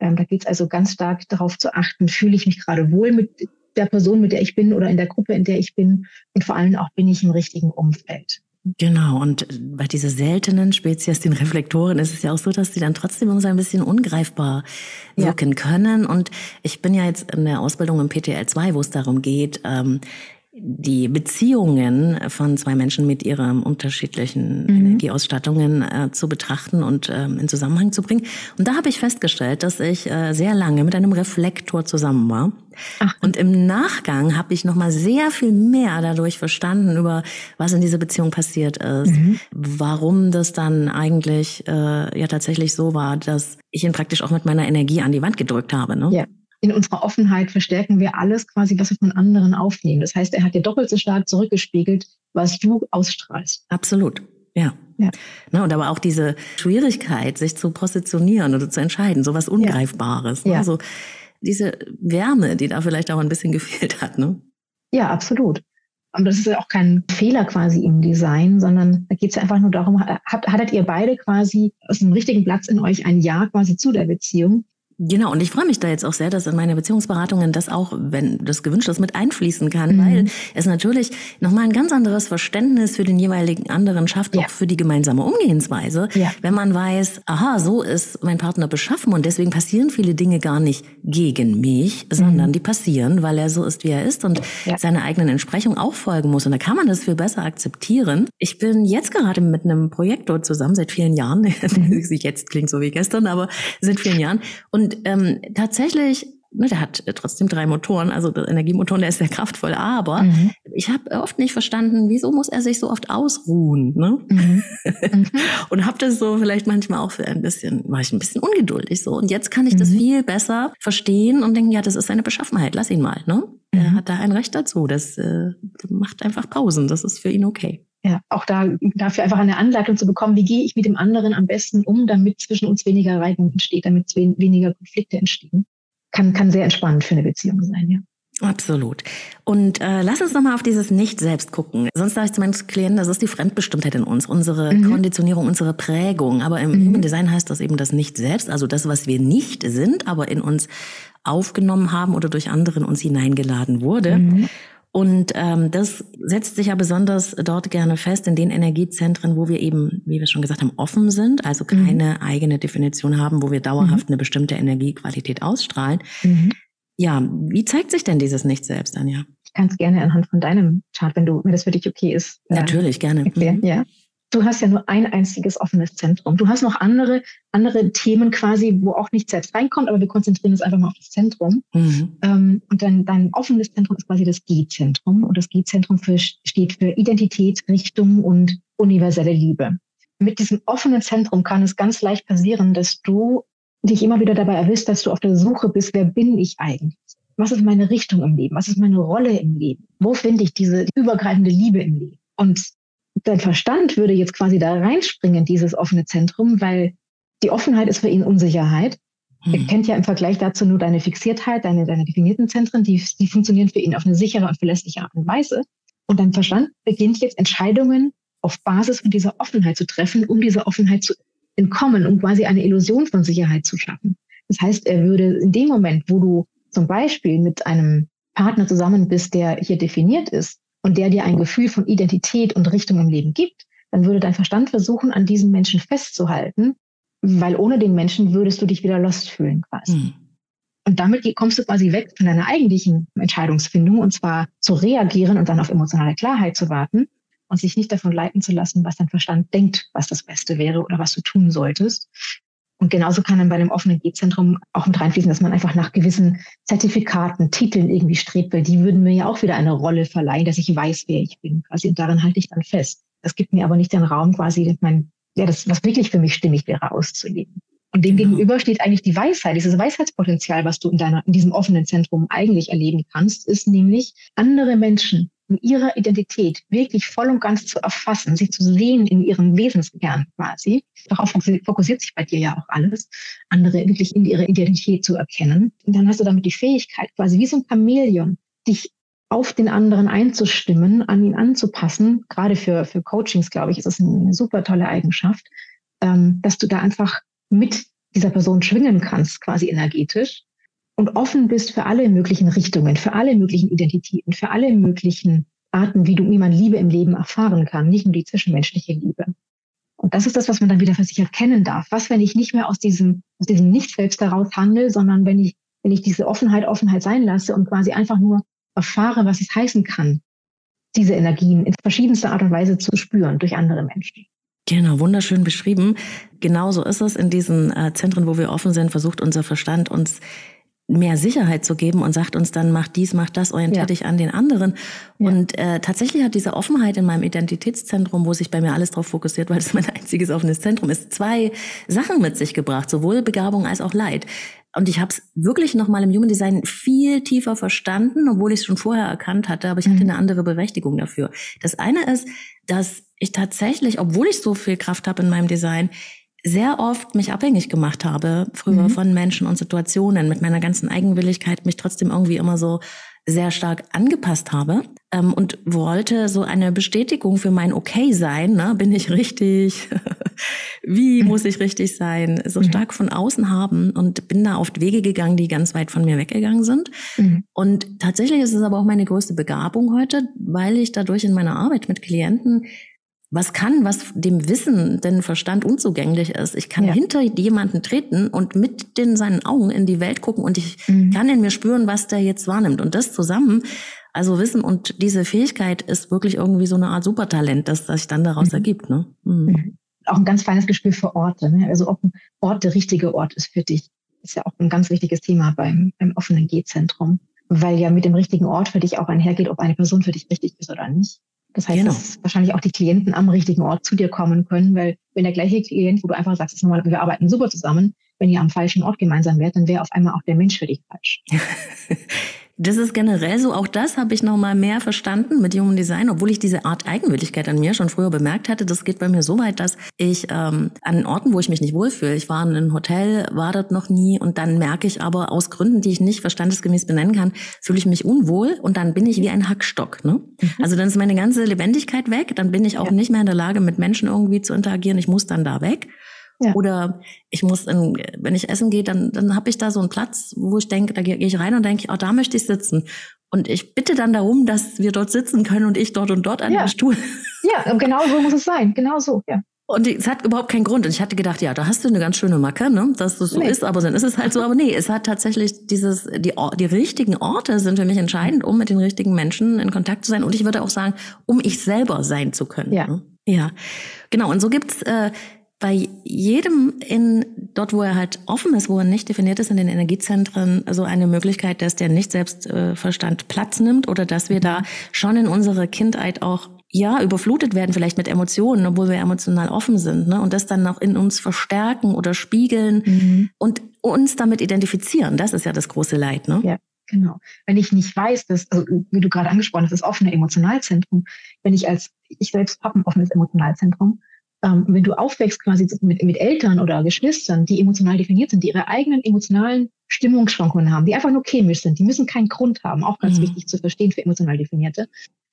Ähm, da geht es also ganz stark darauf zu achten, fühle ich mich gerade wohl mit der Person, mit der ich bin oder in der Gruppe, in der ich bin und vor allem auch bin ich im richtigen Umfeld. Genau, und bei dieser seltenen Spezies, den Reflektoren, ist es ja auch so, dass die dann trotzdem immer so ein bisschen ungreifbar wirken ja. können. Und ich bin ja jetzt in der Ausbildung im PTL 2, wo es darum geht, ähm, die Beziehungen von zwei Menschen mit ihren unterschiedlichen mhm. Energieausstattungen äh, zu betrachten und ähm, in Zusammenhang zu bringen. Und da habe ich festgestellt, dass ich äh, sehr lange mit einem Reflektor zusammen war. Ach. Und im Nachgang habe ich noch mal sehr viel mehr dadurch verstanden über was in dieser Beziehung passiert ist, mhm. warum das dann eigentlich äh, ja tatsächlich so war, dass ich ihn praktisch auch mit meiner Energie an die Wand gedrückt habe. Ne? Ja in unserer Offenheit verstärken wir alles quasi, was wir von anderen aufnehmen. Das heißt, er hat dir doppelt so stark zurückgespiegelt, was du ausstrahlst. Absolut. Ja. ja. Na, und aber auch diese Schwierigkeit, sich zu positionieren oder zu entscheiden, so was Ungreifbares. Ja. Ne? Also diese Wärme, die da vielleicht auch ein bisschen gefehlt hat. Ne? Ja, absolut. Und das ist ja auch kein Fehler quasi im Design, sondern da geht es ja einfach nur darum, hat, hattet ihr beide quasi aus dem richtigen Platz in euch ein Ja quasi zu der Beziehung? Genau, und ich freue mich da jetzt auch sehr, dass in meine Beziehungsberatungen das auch, wenn das gewünscht ist, mit einfließen kann, mhm. weil es natürlich nochmal ein ganz anderes Verständnis für den jeweiligen anderen schafft, ja. auch für die gemeinsame Umgehensweise. Ja. Wenn man weiß, aha, so ist mein Partner beschaffen und deswegen passieren viele Dinge gar nicht gegen mich, sondern mhm. die passieren, weil er so ist, wie er ist und ja. seiner eigenen Entsprechung auch folgen muss. Und da kann man das viel besser akzeptieren. Ich bin jetzt gerade mit einem Projekt dort zusammen, seit vielen Jahren. Mhm. jetzt klingt so wie gestern, aber seit vielen Jahren. Und und ähm, tatsächlich, ne, der hat äh, trotzdem drei Motoren, also der Energiemotor, der ist sehr kraftvoll, aber mhm. ich habe oft nicht verstanden, wieso muss er sich so oft ausruhen. Ne? Mhm. Mhm. und habe das so vielleicht manchmal auch für ein bisschen, war ich ein bisschen ungeduldig so. Und jetzt kann ich das mhm. viel besser verstehen und denken, ja, das ist seine Beschaffenheit, lass ihn mal. Ne? Er mhm. hat da ein Recht dazu. Das äh, macht einfach Pausen, das ist für ihn okay ja, auch da dafür einfach eine Anleitung zu bekommen, wie gehe ich mit dem anderen am besten um, damit zwischen uns weniger Reibung entsteht, damit weniger Konflikte entstehen, kann, kann sehr entspannend für eine Beziehung sein, ja. Absolut. Und äh, lass uns nochmal auf dieses Nicht-Selbst gucken. Sonst sage ich zu meinen Klienten, das ist die Fremdbestimmtheit in uns, unsere mhm. Konditionierung, unsere Prägung. Aber im mhm. Human Design heißt das eben das Nicht-Selbst, also das, was wir nicht sind, aber in uns aufgenommen haben oder durch anderen uns hineingeladen wurde. Mhm. Und ähm, das setzt sich ja besonders dort gerne fest in den Energiezentren, wo wir eben, wie wir schon gesagt haben, offen sind, also mhm. keine mhm. eigene Definition haben, wo wir dauerhaft mhm. eine bestimmte Energiequalität ausstrahlen. Mhm. Ja, wie zeigt sich denn dieses Nicht-Selbst, Anja? Ich kann es gerne anhand von deinem Chart, wenn du, wenn das für dich okay ist. Äh, Natürlich, gerne. Erklären. Mhm. Ja du hast ja nur ein einziges offenes Zentrum. Du hast noch andere, andere Themen quasi, wo auch nicht selbst reinkommt, aber wir konzentrieren uns einfach mal auf das Zentrum. Mhm. Ähm, und dann dein offenes Zentrum ist quasi das G-Zentrum. Und das G-Zentrum steht für Identität, Richtung und universelle Liebe. Mit diesem offenen Zentrum kann es ganz leicht passieren, dass du dich immer wieder dabei erwischt, dass du auf der Suche bist, wer bin ich eigentlich? Was ist meine Richtung im Leben? Was ist meine Rolle im Leben? Wo finde ich diese übergreifende Liebe im Leben? Und dein Verstand würde jetzt quasi da reinspringen, dieses offene Zentrum, weil die Offenheit ist für ihn Unsicherheit. Hm. Er kennt ja im Vergleich dazu nur deine Fixiertheit, deine, deine definierten Zentren, die, die funktionieren für ihn auf eine sichere und verlässliche Art und Weise. Und dein Verstand beginnt jetzt Entscheidungen auf Basis von dieser Offenheit zu treffen, um dieser Offenheit zu entkommen, um quasi eine Illusion von Sicherheit zu schaffen. Das heißt, er würde in dem Moment, wo du zum Beispiel mit einem Partner zusammen bist, der hier definiert ist, und der dir ein Gefühl von Identität und Richtung im Leben gibt, dann würde dein Verstand versuchen, an diesem Menschen festzuhalten, weil ohne den Menschen würdest du dich wieder lost fühlen quasi. Mhm. Und damit kommst du quasi weg von deiner eigentlichen Entscheidungsfindung und zwar zu reagieren und dann auf emotionale Klarheit zu warten und sich nicht davon leiten zu lassen, was dein Verstand denkt, was das Beste wäre oder was du tun solltest, und genauso kann dann bei einem offenen G-Zentrum auch mit reinfließen, dass man einfach nach gewissen Zertifikaten, Titeln irgendwie strebt, weil die würden mir ja auch wieder eine Rolle verleihen, dass ich weiß, wer ich bin. Quasi und daran halte ich dann fest. Das gibt mir aber nicht den Raum, quasi mein, ja, das, was wirklich für mich stimmig wäre, auszuleben. Und dem genau. gegenüber steht eigentlich die Weisheit, dieses Weisheitspotenzial, was du in deiner, in diesem offenen Zentrum eigentlich erleben kannst, ist nämlich andere Menschen in ihrer Identität wirklich voll und ganz zu erfassen, sie zu sehen in ihrem Wesenskern quasi. Darauf fokussiert sich bei dir ja auch alles, andere wirklich in ihrer Identität zu erkennen. Und dann hast du damit die Fähigkeit, quasi wie so ein Chamäleon, dich auf den anderen einzustimmen, an ihn anzupassen. Gerade für, für Coachings, glaube ich, ist das eine super tolle Eigenschaft, ähm, dass du da einfach mit dieser Person schwingen kannst, quasi energetisch und offen bist für alle möglichen Richtungen, für alle möglichen Identitäten, für alle möglichen Arten, wie du, wie man Liebe im Leben erfahren kann, nicht nur die zwischenmenschliche Liebe. Und das ist das, was man dann wieder für sich erkennen darf. Was, wenn ich nicht mehr aus diesem, aus diesem Nicht-Selbst heraus handle, sondern wenn ich, wenn ich diese Offenheit, Offenheit sein lasse und quasi einfach nur erfahre, was es heißen kann, diese Energien in verschiedenster Art und Weise zu spüren durch andere Menschen. Genau, wunderschön beschrieben. Genauso ist es in diesen äh, Zentren, wo wir offen sind, versucht unser Verstand uns mehr Sicherheit zu geben und sagt uns dann, mach dies, mach das, orientier ja. dich an den anderen. Ja. Und äh, tatsächlich hat diese Offenheit in meinem Identitätszentrum, wo sich bei mir alles darauf fokussiert, weil es mein einziges offenes Zentrum ist, zwei Sachen mit sich gebracht, sowohl Begabung als auch Leid. Und ich habe es wirklich nochmal im Human Design viel tiefer verstanden, obwohl ich es schon vorher erkannt hatte, aber ich hatte mhm. eine andere Berechtigung dafür. Das eine ist, dass ich tatsächlich, obwohl ich so viel Kraft habe in meinem Design, sehr oft mich abhängig gemacht habe, früher mhm. von Menschen und Situationen, mit meiner ganzen Eigenwilligkeit mich trotzdem irgendwie immer so sehr stark angepasst habe ähm, und wollte so eine Bestätigung für mein Okay sein, ne? bin ich richtig, wie mhm. muss ich richtig sein, so mhm. stark von außen haben und bin da oft Wege gegangen, die ganz weit von mir weggegangen sind. Mhm. Und tatsächlich ist es aber auch meine größte Begabung heute, weil ich dadurch in meiner Arbeit mit Klienten was kann, was dem Wissen, den Verstand unzugänglich ist. Ich kann ja. hinter jemanden treten und mit den seinen Augen in die Welt gucken und ich mhm. kann in mir spüren, was der jetzt wahrnimmt. Und das zusammen, also Wissen und diese Fähigkeit ist wirklich irgendwie so eine Art Supertalent, das, das sich dann daraus mhm. ergibt. Ne? Mhm. mhm. Auch ein ganz feines Gespür für Orte. Ne? Also ob ein Ort der richtige Ort ist für dich, ist ja auch ein ganz wichtiges Thema beim, beim offenen G-Zentrum. Weil ja mit dem richtigen Ort für dich auch einhergeht, ob eine Person für dich richtig ist oder nicht. Das heißt, genau. dass wahrscheinlich auch die Klienten am richtigen Ort zu dir kommen können, weil wenn der gleiche Klient, wo du einfach sagst, normal, wir arbeiten super zusammen, wenn ihr am falschen Ort gemeinsam wärt, dann wäre auf einmal auch der Mensch für dich falsch. Das ist generell so. Auch das habe ich noch mal mehr verstanden mit Human Design, obwohl ich diese Art Eigenwilligkeit an mir schon früher bemerkt hatte. Das geht bei mir so weit, dass ich ähm, an Orten, wo ich mich nicht wohlfühle, ich war in einem Hotel, war dort noch nie und dann merke ich aber aus Gründen, die ich nicht verstandesgemäß benennen kann, fühle ich mich unwohl und dann bin ich wie ein Hackstock. Ne? Mhm. Also dann ist meine ganze Lebendigkeit weg. Dann bin ich auch ja. nicht mehr in der Lage, mit Menschen irgendwie zu interagieren. Ich muss dann da weg. Ja. Oder ich muss, in, wenn ich essen gehe, dann, dann habe ich da so einen Platz, wo ich denke, da gehe ich rein und denke, oh, da möchte ich sitzen. Und ich bitte dann darum, dass wir dort sitzen können und ich dort und dort an ja. dem Stuhl. Ja, genau so muss es sein. Genau so, ja. Und es hat überhaupt keinen Grund. Und ich hatte gedacht, ja, da hast du eine ganz schöne Macke, ne? dass das so nee. ist, aber dann ist es halt so. Aber nee, es hat tatsächlich dieses, die, die richtigen Orte sind für mich entscheidend, um mit den richtigen Menschen in Kontakt zu sein. Und ich würde auch sagen, um ich selber sein zu können. Ja. Ne? Ja. Genau. Und so gibt's äh, bei jedem in dort, wo er halt offen ist, wo er nicht definiert ist in den Energiezentren, so eine Möglichkeit, dass der nicht Selbstverstand Platz nimmt oder dass wir da schon in unserer Kindheit auch ja überflutet werden, vielleicht mit Emotionen, obwohl wir emotional offen sind, ne? Und das dann auch in uns verstärken oder spiegeln mhm. und uns damit identifizieren. Das ist ja das große Leid, ne? Ja. Genau. Wenn ich nicht weiß, dass, also wie du gerade angesprochen hast, das offene Emotionalzentrum, wenn ich als, ich selbst habe ein offenes Emotionalzentrum, ähm, wenn du aufwächst quasi mit, mit Eltern oder Geschwistern, die emotional definiert sind, die ihre eigenen emotionalen Stimmungsschwankungen haben, die einfach nur chemisch sind, die müssen keinen Grund haben, auch ganz mhm. wichtig zu verstehen für emotional Definierte.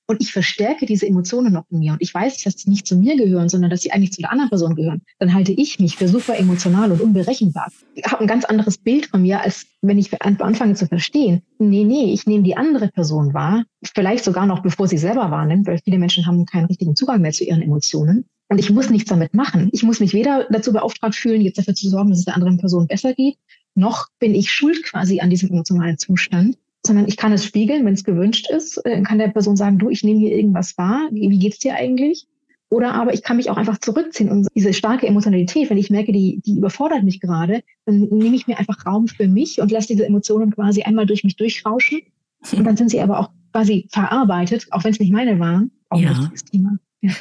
Und ich verstärke diese Emotionen noch in mir und ich weiß, dass sie nicht zu mir gehören, sondern dass sie eigentlich zu der anderen Person gehören. Dann halte ich mich für super emotional und unberechenbar. Ich habe ein ganz anderes Bild von mir, als wenn ich anfange zu verstehen. Nee, nee, ich nehme die andere Person wahr, vielleicht sogar noch bevor sie selber wahrnimmt, weil viele Menschen haben keinen richtigen Zugang mehr zu ihren Emotionen. Und ich muss nichts damit machen. Ich muss mich weder dazu beauftragt fühlen, jetzt dafür zu sorgen, dass es der anderen Person besser geht, noch bin ich schuld quasi an diesem emotionalen Zustand, sondern ich kann es spiegeln, wenn es gewünscht ist, äh, kann der Person sagen, du, ich nehme hier irgendwas wahr, wie geht's dir eigentlich? Oder aber ich kann mich auch einfach zurückziehen und diese starke Emotionalität, wenn ich merke, die, die überfordert mich gerade, dann nehme ich mir einfach Raum für mich und lasse diese Emotionen quasi einmal durch mich durchrauschen. Und dann sind sie aber auch quasi verarbeitet, auch wenn es nicht meine waren. Auch ja. ein wichtiges Thema.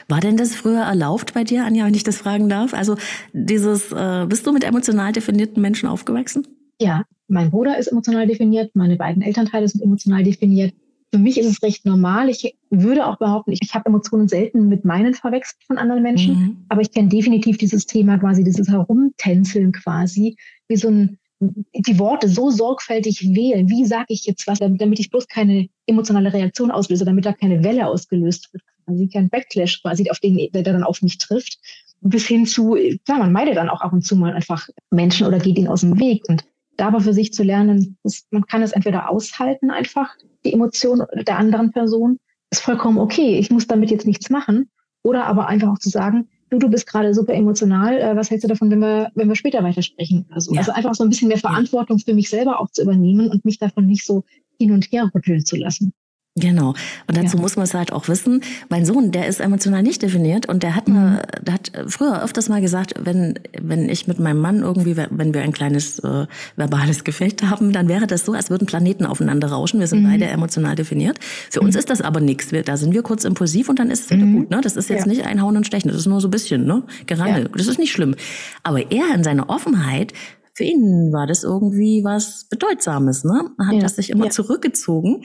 War denn das früher erlaubt bei dir, Anja, wenn ich das fragen darf? Also dieses, äh, bist du mit emotional definierten Menschen aufgewachsen? Ja, mein Bruder ist emotional definiert, meine beiden Elternteile sind emotional definiert. Für mich ist es recht normal. Ich würde auch behaupten, ich, ich habe Emotionen selten mit meinen verwechselt von anderen Menschen, mhm. aber ich kenne definitiv dieses Thema quasi, dieses Herumtänzeln quasi, wie so ein die Worte so sorgfältig wählen. Wie sage ich jetzt was, damit ich bloß keine emotionale Reaktion auslöse, damit da keine Welle ausgelöst wird, quasi kein Backlash quasi, auf den, der dann auf mich trifft. Bis hin zu, klar, man meidet dann auch ab und zu mal einfach Menschen oder geht ihnen aus dem Weg. Und da aber für sich zu lernen, ist, man kann es entweder aushalten einfach, die Emotion der anderen Person, ist vollkommen okay, ich muss damit jetzt nichts machen. Oder aber einfach auch zu sagen, du, du bist gerade super emotional, äh, was hältst du davon, wenn wir, wenn wir später weitersprechen? Also, ja. also einfach so ein bisschen mehr Verantwortung für mich selber auch zu übernehmen und mich davon nicht so hin und her rütteln zu lassen. Genau. Und dazu ja. muss man es halt auch wissen. Mein Sohn, der ist emotional nicht definiert und der hat mhm. mir, der hat früher öfters mal gesagt, wenn, wenn ich mit meinem Mann irgendwie, wenn wir ein kleines äh, verbales Gefecht haben, dann wäre das so, als würden Planeten aufeinander rauschen. Wir sind mhm. beide emotional definiert. Für mhm. uns ist das aber nichts. Da sind wir kurz impulsiv und dann ist es wieder mhm. gut. Ne? Das ist jetzt ja. nicht einhauen und stechen. Das ist nur so ein bisschen, ne? Gerangel. Ja. Das ist nicht schlimm. Aber er in seiner Offenheit für ihn war das irgendwie was Bedeutsames, ne? Er hat ja, das sich immer ja. zurückgezogen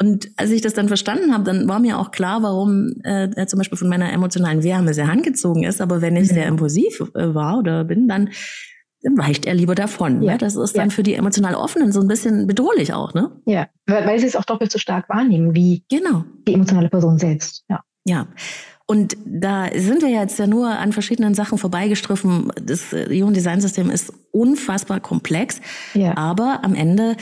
und als ich das dann verstanden habe, dann war mir auch klar, warum äh, er zum Beispiel von meiner emotionalen Wärme sehr angezogen ist. Aber wenn ich sehr impulsiv äh, war oder bin, dann weicht er lieber davon. Ne? Ja. Ne? Das ist dann ja. für die emotional Offenen so ein bisschen bedrohlich auch, ne? Ja, weil, weil sie es auch doppelt so stark wahrnehmen wie genau. die emotionale Person selbst. Ja. Ja. Und da sind wir jetzt ja nur an verschiedenen Sachen vorbeigestriffen. Das äh, Human Design System ist unfassbar komplex, ja. aber am Ende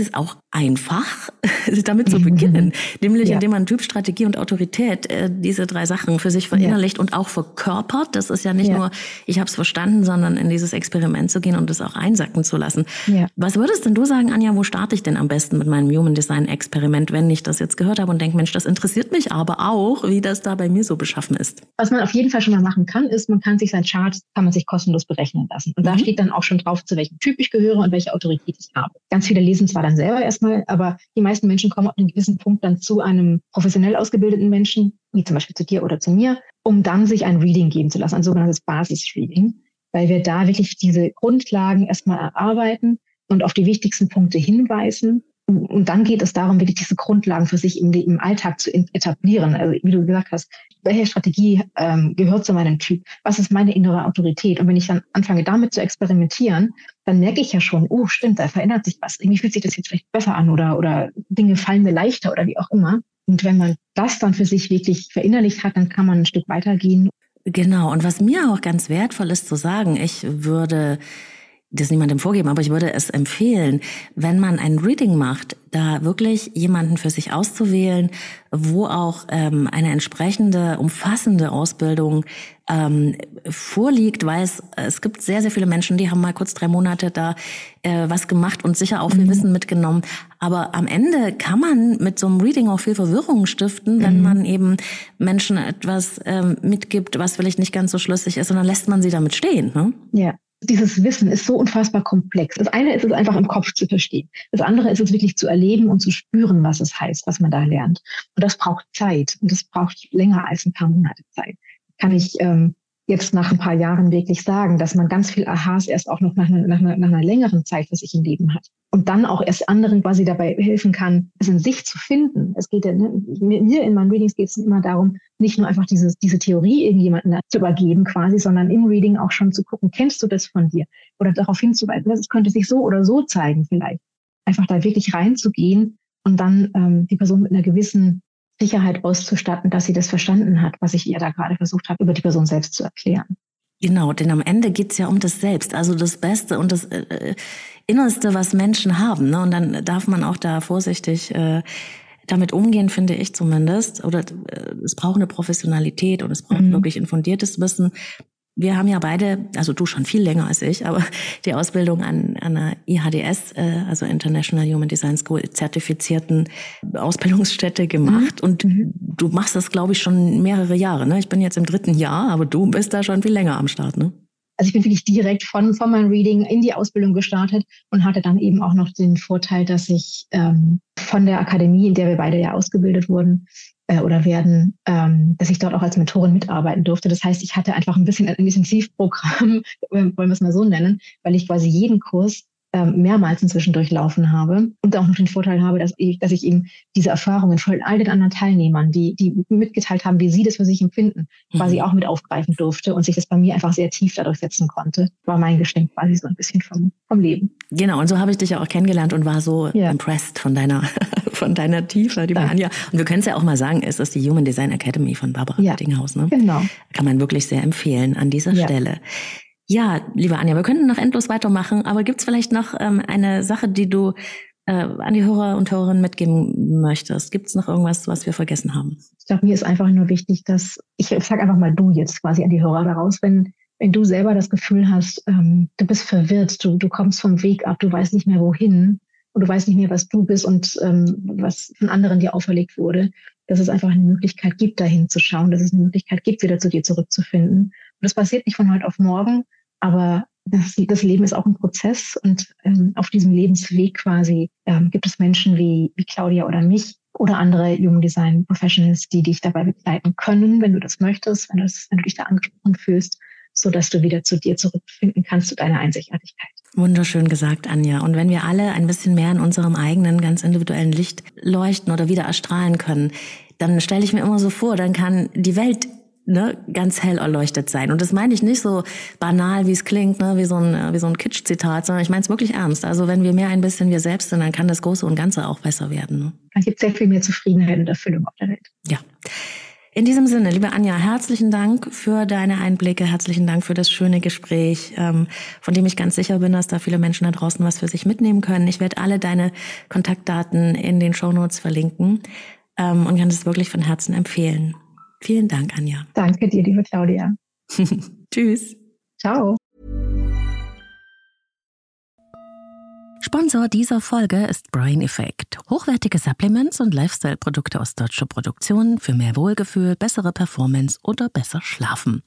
ist es auch einfach, damit zu beginnen. Nämlich ja. indem man Typ, Strategie und Autorität äh, diese drei Sachen für sich verinnerlicht ja. und auch verkörpert. Das ist ja nicht ja. nur, ich habe es verstanden, sondern in dieses Experiment zu gehen und es auch einsacken zu lassen. Was würdest denn du sagen, Anja, wo starte ich denn am besten mit meinem Human Design Experiment, wenn ich das jetzt gehört habe und denke, Mensch, das interessiert mich aber auch, wie das da bei mir so beschaffen ist? Was man auf jeden Fall schon mal machen kann, ist, man kann sich sein Chart, kann man sich kostenlos berechnen lassen. Und mhm. da steht dann auch schon drauf, zu welchem Typ ich gehöre und welche Autorität ich habe. Ganz viele lesen zwar dann selber erstmal, aber die meisten Menschen kommen auf einen gewissen Punkt dann zu einem professionell ausgebildeten Menschen, wie zum Beispiel zu dir oder zu mir, um dann sich ein Reading geben zu lassen, ein sogenanntes Basis-Reading, weil wir da wirklich diese Grundlagen erstmal erarbeiten und auf die wichtigsten Punkte hinweisen und dann geht es darum, wirklich diese Grundlagen für sich im, im Alltag zu etablieren. Also wie du gesagt hast, welche Strategie ähm, gehört zu meinem Typ? Was ist meine innere Autorität? Und wenn ich dann anfange, damit zu experimentieren, dann merke ich ja schon, oh, stimmt, da verändert sich was. Irgendwie fühlt sich das jetzt vielleicht besser an oder, oder Dinge fallen mir leichter oder wie auch immer. Und wenn man das dann für sich wirklich verinnerlicht hat, dann kann man ein Stück weitergehen. Genau. Und was mir auch ganz wertvoll ist zu sagen, ich würde das niemandem vorgeben, aber ich würde es empfehlen, wenn man ein Reading macht, da wirklich jemanden für sich auszuwählen, wo auch ähm, eine entsprechende, umfassende Ausbildung ähm, vorliegt, weil es, es gibt sehr, sehr viele Menschen, die haben mal kurz drei Monate da äh, was gemacht und sicher auch viel mhm. Wissen mitgenommen. Aber am Ende kann man mit so einem Reading auch viel Verwirrung stiften, wenn mhm. man eben Menschen etwas ähm, mitgibt, was vielleicht nicht ganz so schlüssig ist, und dann lässt man sie damit stehen. Ne? Ja, dieses Wissen ist so unfassbar komplex. Das eine ist es einfach im Kopf zu verstehen. Das andere ist es wirklich zu erleben und zu spüren, was es heißt, was man da lernt. Und das braucht Zeit. Und das braucht länger als ein paar Monate Zeit. Kann ich ähm, jetzt nach ein paar Jahren wirklich sagen, dass man ganz viel Aha's erst auch noch nach einer, nach einer, nach einer längeren Zeit für sich im Leben hat. Und dann auch erst anderen quasi dabei helfen kann, es in sich zu finden. Es geht ja, ne, mir in meinen Readings geht es immer darum, nicht nur einfach diese, diese Theorie irgendjemandem zu übergeben quasi, sondern im Reading auch schon zu gucken, kennst du das von dir? Oder darauf hinzuweisen, das könnte sich so oder so zeigen vielleicht. Einfach da wirklich reinzugehen und dann ähm, die Person mit einer gewissen Sicherheit auszustatten, dass sie das verstanden hat, was ich ihr da gerade versucht habe, über die Person selbst zu erklären. Genau, denn am Ende geht's ja um das Selbst, also das Beste und das äh, äh, Innerste, was Menschen haben. Ne? Und dann darf man auch da vorsichtig äh, damit umgehen, finde ich zumindest. Oder äh, es braucht eine Professionalität und es braucht mhm. wirklich ein fundiertes Wissen, wir haben ja beide, also du schon viel länger als ich, aber die Ausbildung an, an einer IHDS, äh, also International Human Design School, zertifizierten Ausbildungsstätte gemacht. Mhm. Und mhm. du machst das, glaube ich, schon mehrere Jahre. Ne? Ich bin jetzt im dritten Jahr, aber du bist da schon viel länger am Start. Ne? Also ich bin wirklich direkt von, von meinem Reading in die Ausbildung gestartet und hatte dann eben auch noch den Vorteil, dass ich ähm, von der Akademie, in der wir beide ja ausgebildet wurden, äh, oder werden, ähm, dass ich dort auch als Mentorin mitarbeiten durfte. Das heißt, ich hatte einfach ein bisschen ein Intensivprogramm, wollen wir es mal so nennen, weil ich quasi jeden Kurs mehrmals inzwischen durchlaufen habe und auch noch den Vorteil habe, dass ich, dass ich eben diese Erfahrungen von all den anderen Teilnehmern, die, die mitgeteilt haben, wie sie das für sich empfinden, mhm. quasi auch mit aufgreifen durfte und sich das bei mir einfach sehr tief dadurch setzen konnte, war mein Geschenk quasi so ein bisschen vom, vom Leben. Genau, und so habe ich dich ja auch kennengelernt und war so ja. impressed von deiner, von deiner Tiefe, die Anja. Und wir können es ja auch mal sagen, es ist die Human Design Academy von Barbara ja. Dinghaus. Ne? Genau. Kann man wirklich sehr empfehlen an dieser ja. Stelle. Ja, liebe Anja, wir könnten noch endlos weitermachen, aber gibt es vielleicht noch ähm, eine Sache, die du äh, an die Hörer und Hörerinnen mitgeben möchtest? Gibt es noch irgendwas, was wir vergessen haben? Ich glaube, mir ist einfach nur wichtig, dass ich sage einfach mal du jetzt quasi an die Hörer daraus, wenn wenn du selber das Gefühl hast, ähm, du bist verwirrt, du, du kommst vom Weg ab, du weißt nicht mehr wohin und du weißt nicht mehr, was du bist und ähm, was von anderen dir auferlegt wurde, dass es einfach eine Möglichkeit gibt, dahin zu schauen, dass es eine Möglichkeit gibt, wieder zu dir zurückzufinden. Und das passiert nicht von heute auf morgen, aber das, das Leben ist auch ein Prozess und ähm, auf diesem Lebensweg quasi ähm, gibt es Menschen wie, wie Claudia oder mich oder andere Human Design Professionals, die dich dabei begleiten können, wenn du das möchtest, wenn, das, wenn du dich da angesprochen fühlst, so dass du wieder zu dir zurückfinden kannst, zu deiner Einzigartigkeit. Wunderschön gesagt, Anja. Und wenn wir alle ein bisschen mehr in unserem eigenen, ganz individuellen Licht leuchten oder wieder erstrahlen können, dann stelle ich mir immer so vor, dann kann die Welt ne, ganz hell erleuchtet sein. Und das meine ich nicht so banal, wie es klingt, ne, wie so ein, wie so ein Kitsch-Zitat, sondern ich meine es wirklich ernst. Also wenn wir mehr ein bisschen wir selbst sind, dann kann das Große und Ganze auch besser werden. Ne? Dann gibt sehr viel mehr Zufriedenheit und Erfüllung auf der Welt. Ja. In diesem Sinne, liebe Anja, herzlichen Dank für deine Einblicke, herzlichen Dank für das schöne Gespräch, ähm, von dem ich ganz sicher bin, dass da viele Menschen da draußen was für sich mitnehmen können. Ich werde alle deine Kontaktdaten in den Shownotes verlinken ähm, und kann es wirklich von Herzen empfehlen. Vielen Dank, Anja. Danke dir, liebe Claudia. Tschüss. Ciao. Sponsor dieser Folge ist Brain Effect. Hochwertige Supplements und Lifestyle-Produkte aus deutscher Produktion für mehr Wohlgefühl, bessere Performance oder besser Schlafen.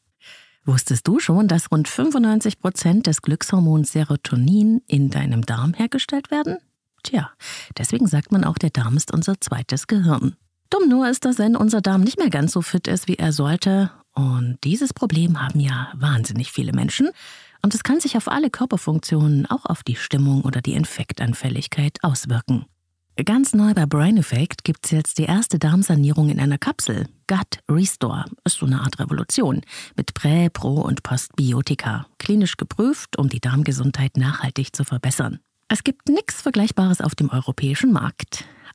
Wusstest du schon, dass rund 95 Prozent des Glückshormons Serotonin in deinem Darm hergestellt werden? Tja, deswegen sagt man auch, der Darm ist unser zweites Gehirn. Dumm nur ist, dass wenn unser Darm nicht mehr ganz so fit ist, wie er sollte. Und dieses Problem haben ja wahnsinnig viele Menschen. Und es kann sich auf alle Körperfunktionen, auch auf die Stimmung oder die Infektanfälligkeit auswirken. Ganz neu bei Brain Effect gibt es jetzt die erste Darmsanierung in einer Kapsel. Gut Restore ist so eine Art Revolution mit Prä-, Pro- und Postbiotika. Klinisch geprüft, um die Darmgesundheit nachhaltig zu verbessern. Es gibt nichts Vergleichbares auf dem europäischen Markt.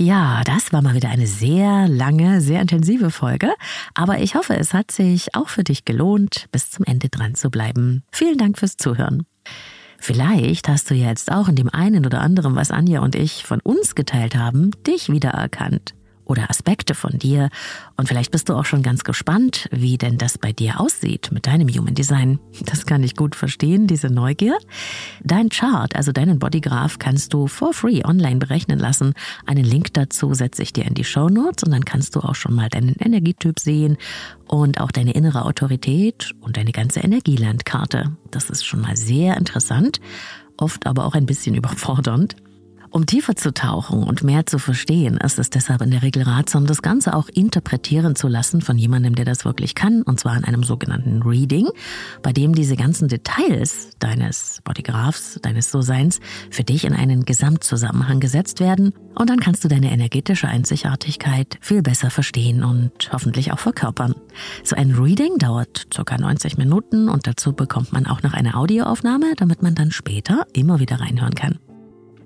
Ja, das war mal wieder eine sehr lange, sehr intensive Folge. Aber ich hoffe, es hat sich auch für dich gelohnt, bis zum Ende dran zu bleiben. Vielen Dank fürs Zuhören. Vielleicht hast du jetzt auch in dem einen oder anderen, was Anja und ich von uns geteilt haben, dich wiedererkannt oder Aspekte von dir. Und vielleicht bist du auch schon ganz gespannt, wie denn das bei dir aussieht mit deinem Human Design. Das kann ich gut verstehen, diese Neugier. Dein Chart, also deinen Bodygraph, kannst du for free online berechnen lassen. Einen Link dazu setze ich dir in die Show Notes und dann kannst du auch schon mal deinen Energietyp sehen und auch deine innere Autorität und deine ganze Energielandkarte. Das ist schon mal sehr interessant, oft aber auch ein bisschen überfordernd. Um tiefer zu tauchen und mehr zu verstehen, ist es deshalb in der Regel ratsam, das Ganze auch interpretieren zu lassen von jemandem, der das wirklich kann, und zwar in einem sogenannten Reading, bei dem diese ganzen Details deines Bodygraphs, deines So-Seins für dich in einen Gesamtzusammenhang gesetzt werden und dann kannst du deine energetische Einzigartigkeit viel besser verstehen und hoffentlich auch verkörpern. So ein Reading dauert ca. 90 Minuten und dazu bekommt man auch noch eine Audioaufnahme, damit man dann später immer wieder reinhören kann.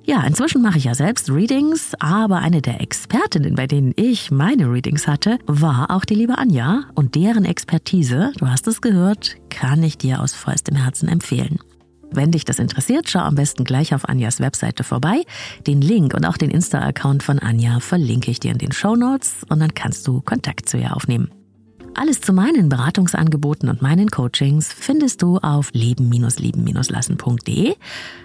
Ja, inzwischen mache ich ja selbst Readings, aber eine der Expertinnen, bei denen ich meine Readings hatte, war auch die liebe Anja und deren Expertise, du hast es gehört, kann ich dir aus vollstem Herzen empfehlen. Wenn dich das interessiert, schau am besten gleich auf Anjas Webseite vorbei. Den Link und auch den Insta-Account von Anja verlinke ich dir in den Show Notes und dann kannst du Kontakt zu ihr aufnehmen. Alles zu meinen Beratungsangeboten und meinen Coachings findest du auf leben-lieben-lassen.de,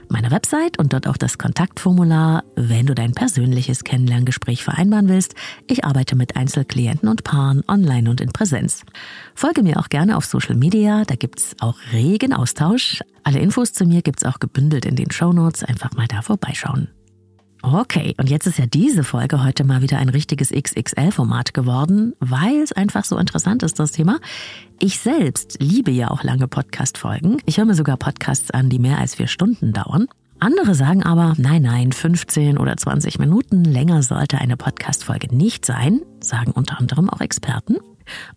meiner Website und dort auch das Kontaktformular, wenn du dein persönliches Kennenlerngespräch vereinbaren willst. Ich arbeite mit Einzelklienten und Paaren online und in Präsenz. Folge mir auch gerne auf Social Media, da gibt's auch regen Austausch. Alle Infos zu mir gibt's auch gebündelt in den Show Notes. einfach mal da vorbeischauen. Okay, und jetzt ist ja diese Folge heute mal wieder ein richtiges XXL-Format geworden, weil es einfach so interessant ist, das Thema. Ich selbst liebe ja auch lange Podcast-Folgen. Ich höre mir sogar Podcasts an, die mehr als vier Stunden dauern. Andere sagen aber, nein, nein, 15 oder 20 Minuten länger sollte eine Podcast-Folge nicht sein, sagen unter anderem auch Experten.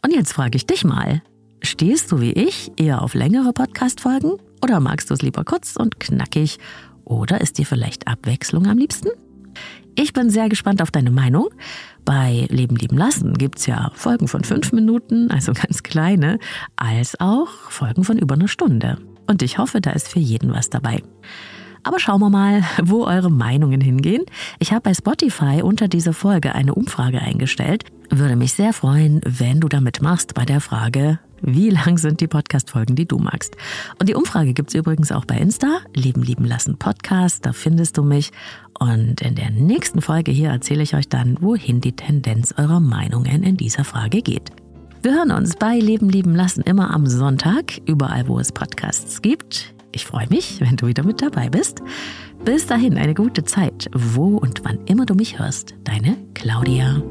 Und jetzt frage ich dich mal, stehst du wie ich eher auf längere Podcast-Folgen oder magst du es lieber kurz und knackig oder ist dir vielleicht Abwechslung am liebsten? Ich bin sehr gespannt auf deine Meinung. Bei Leben lieben lassen gibt's ja Folgen von fünf Minuten, also ganz kleine, als auch Folgen von über einer Stunde. Und ich hoffe, da ist für jeden was dabei. Aber schauen wir mal, wo eure Meinungen hingehen. Ich habe bei Spotify unter dieser Folge eine Umfrage eingestellt. Würde mich sehr freuen, wenn du damit machst bei der Frage, wie lang sind die Podcast-Folgen, die du magst? Und die Umfrage gibt's übrigens auch bei Insta, Leben lieben lassen Podcast, da findest du mich. Und in der nächsten Folge hier erzähle ich euch dann, wohin die Tendenz eurer Meinungen in dieser Frage geht. Wir hören uns bei Leben lieben lassen immer am Sonntag, überall wo es Podcasts gibt. Ich freue mich, wenn du wieder mit dabei bist. Bis dahin eine gute Zeit, wo und wann immer du mich hörst. Deine Claudia.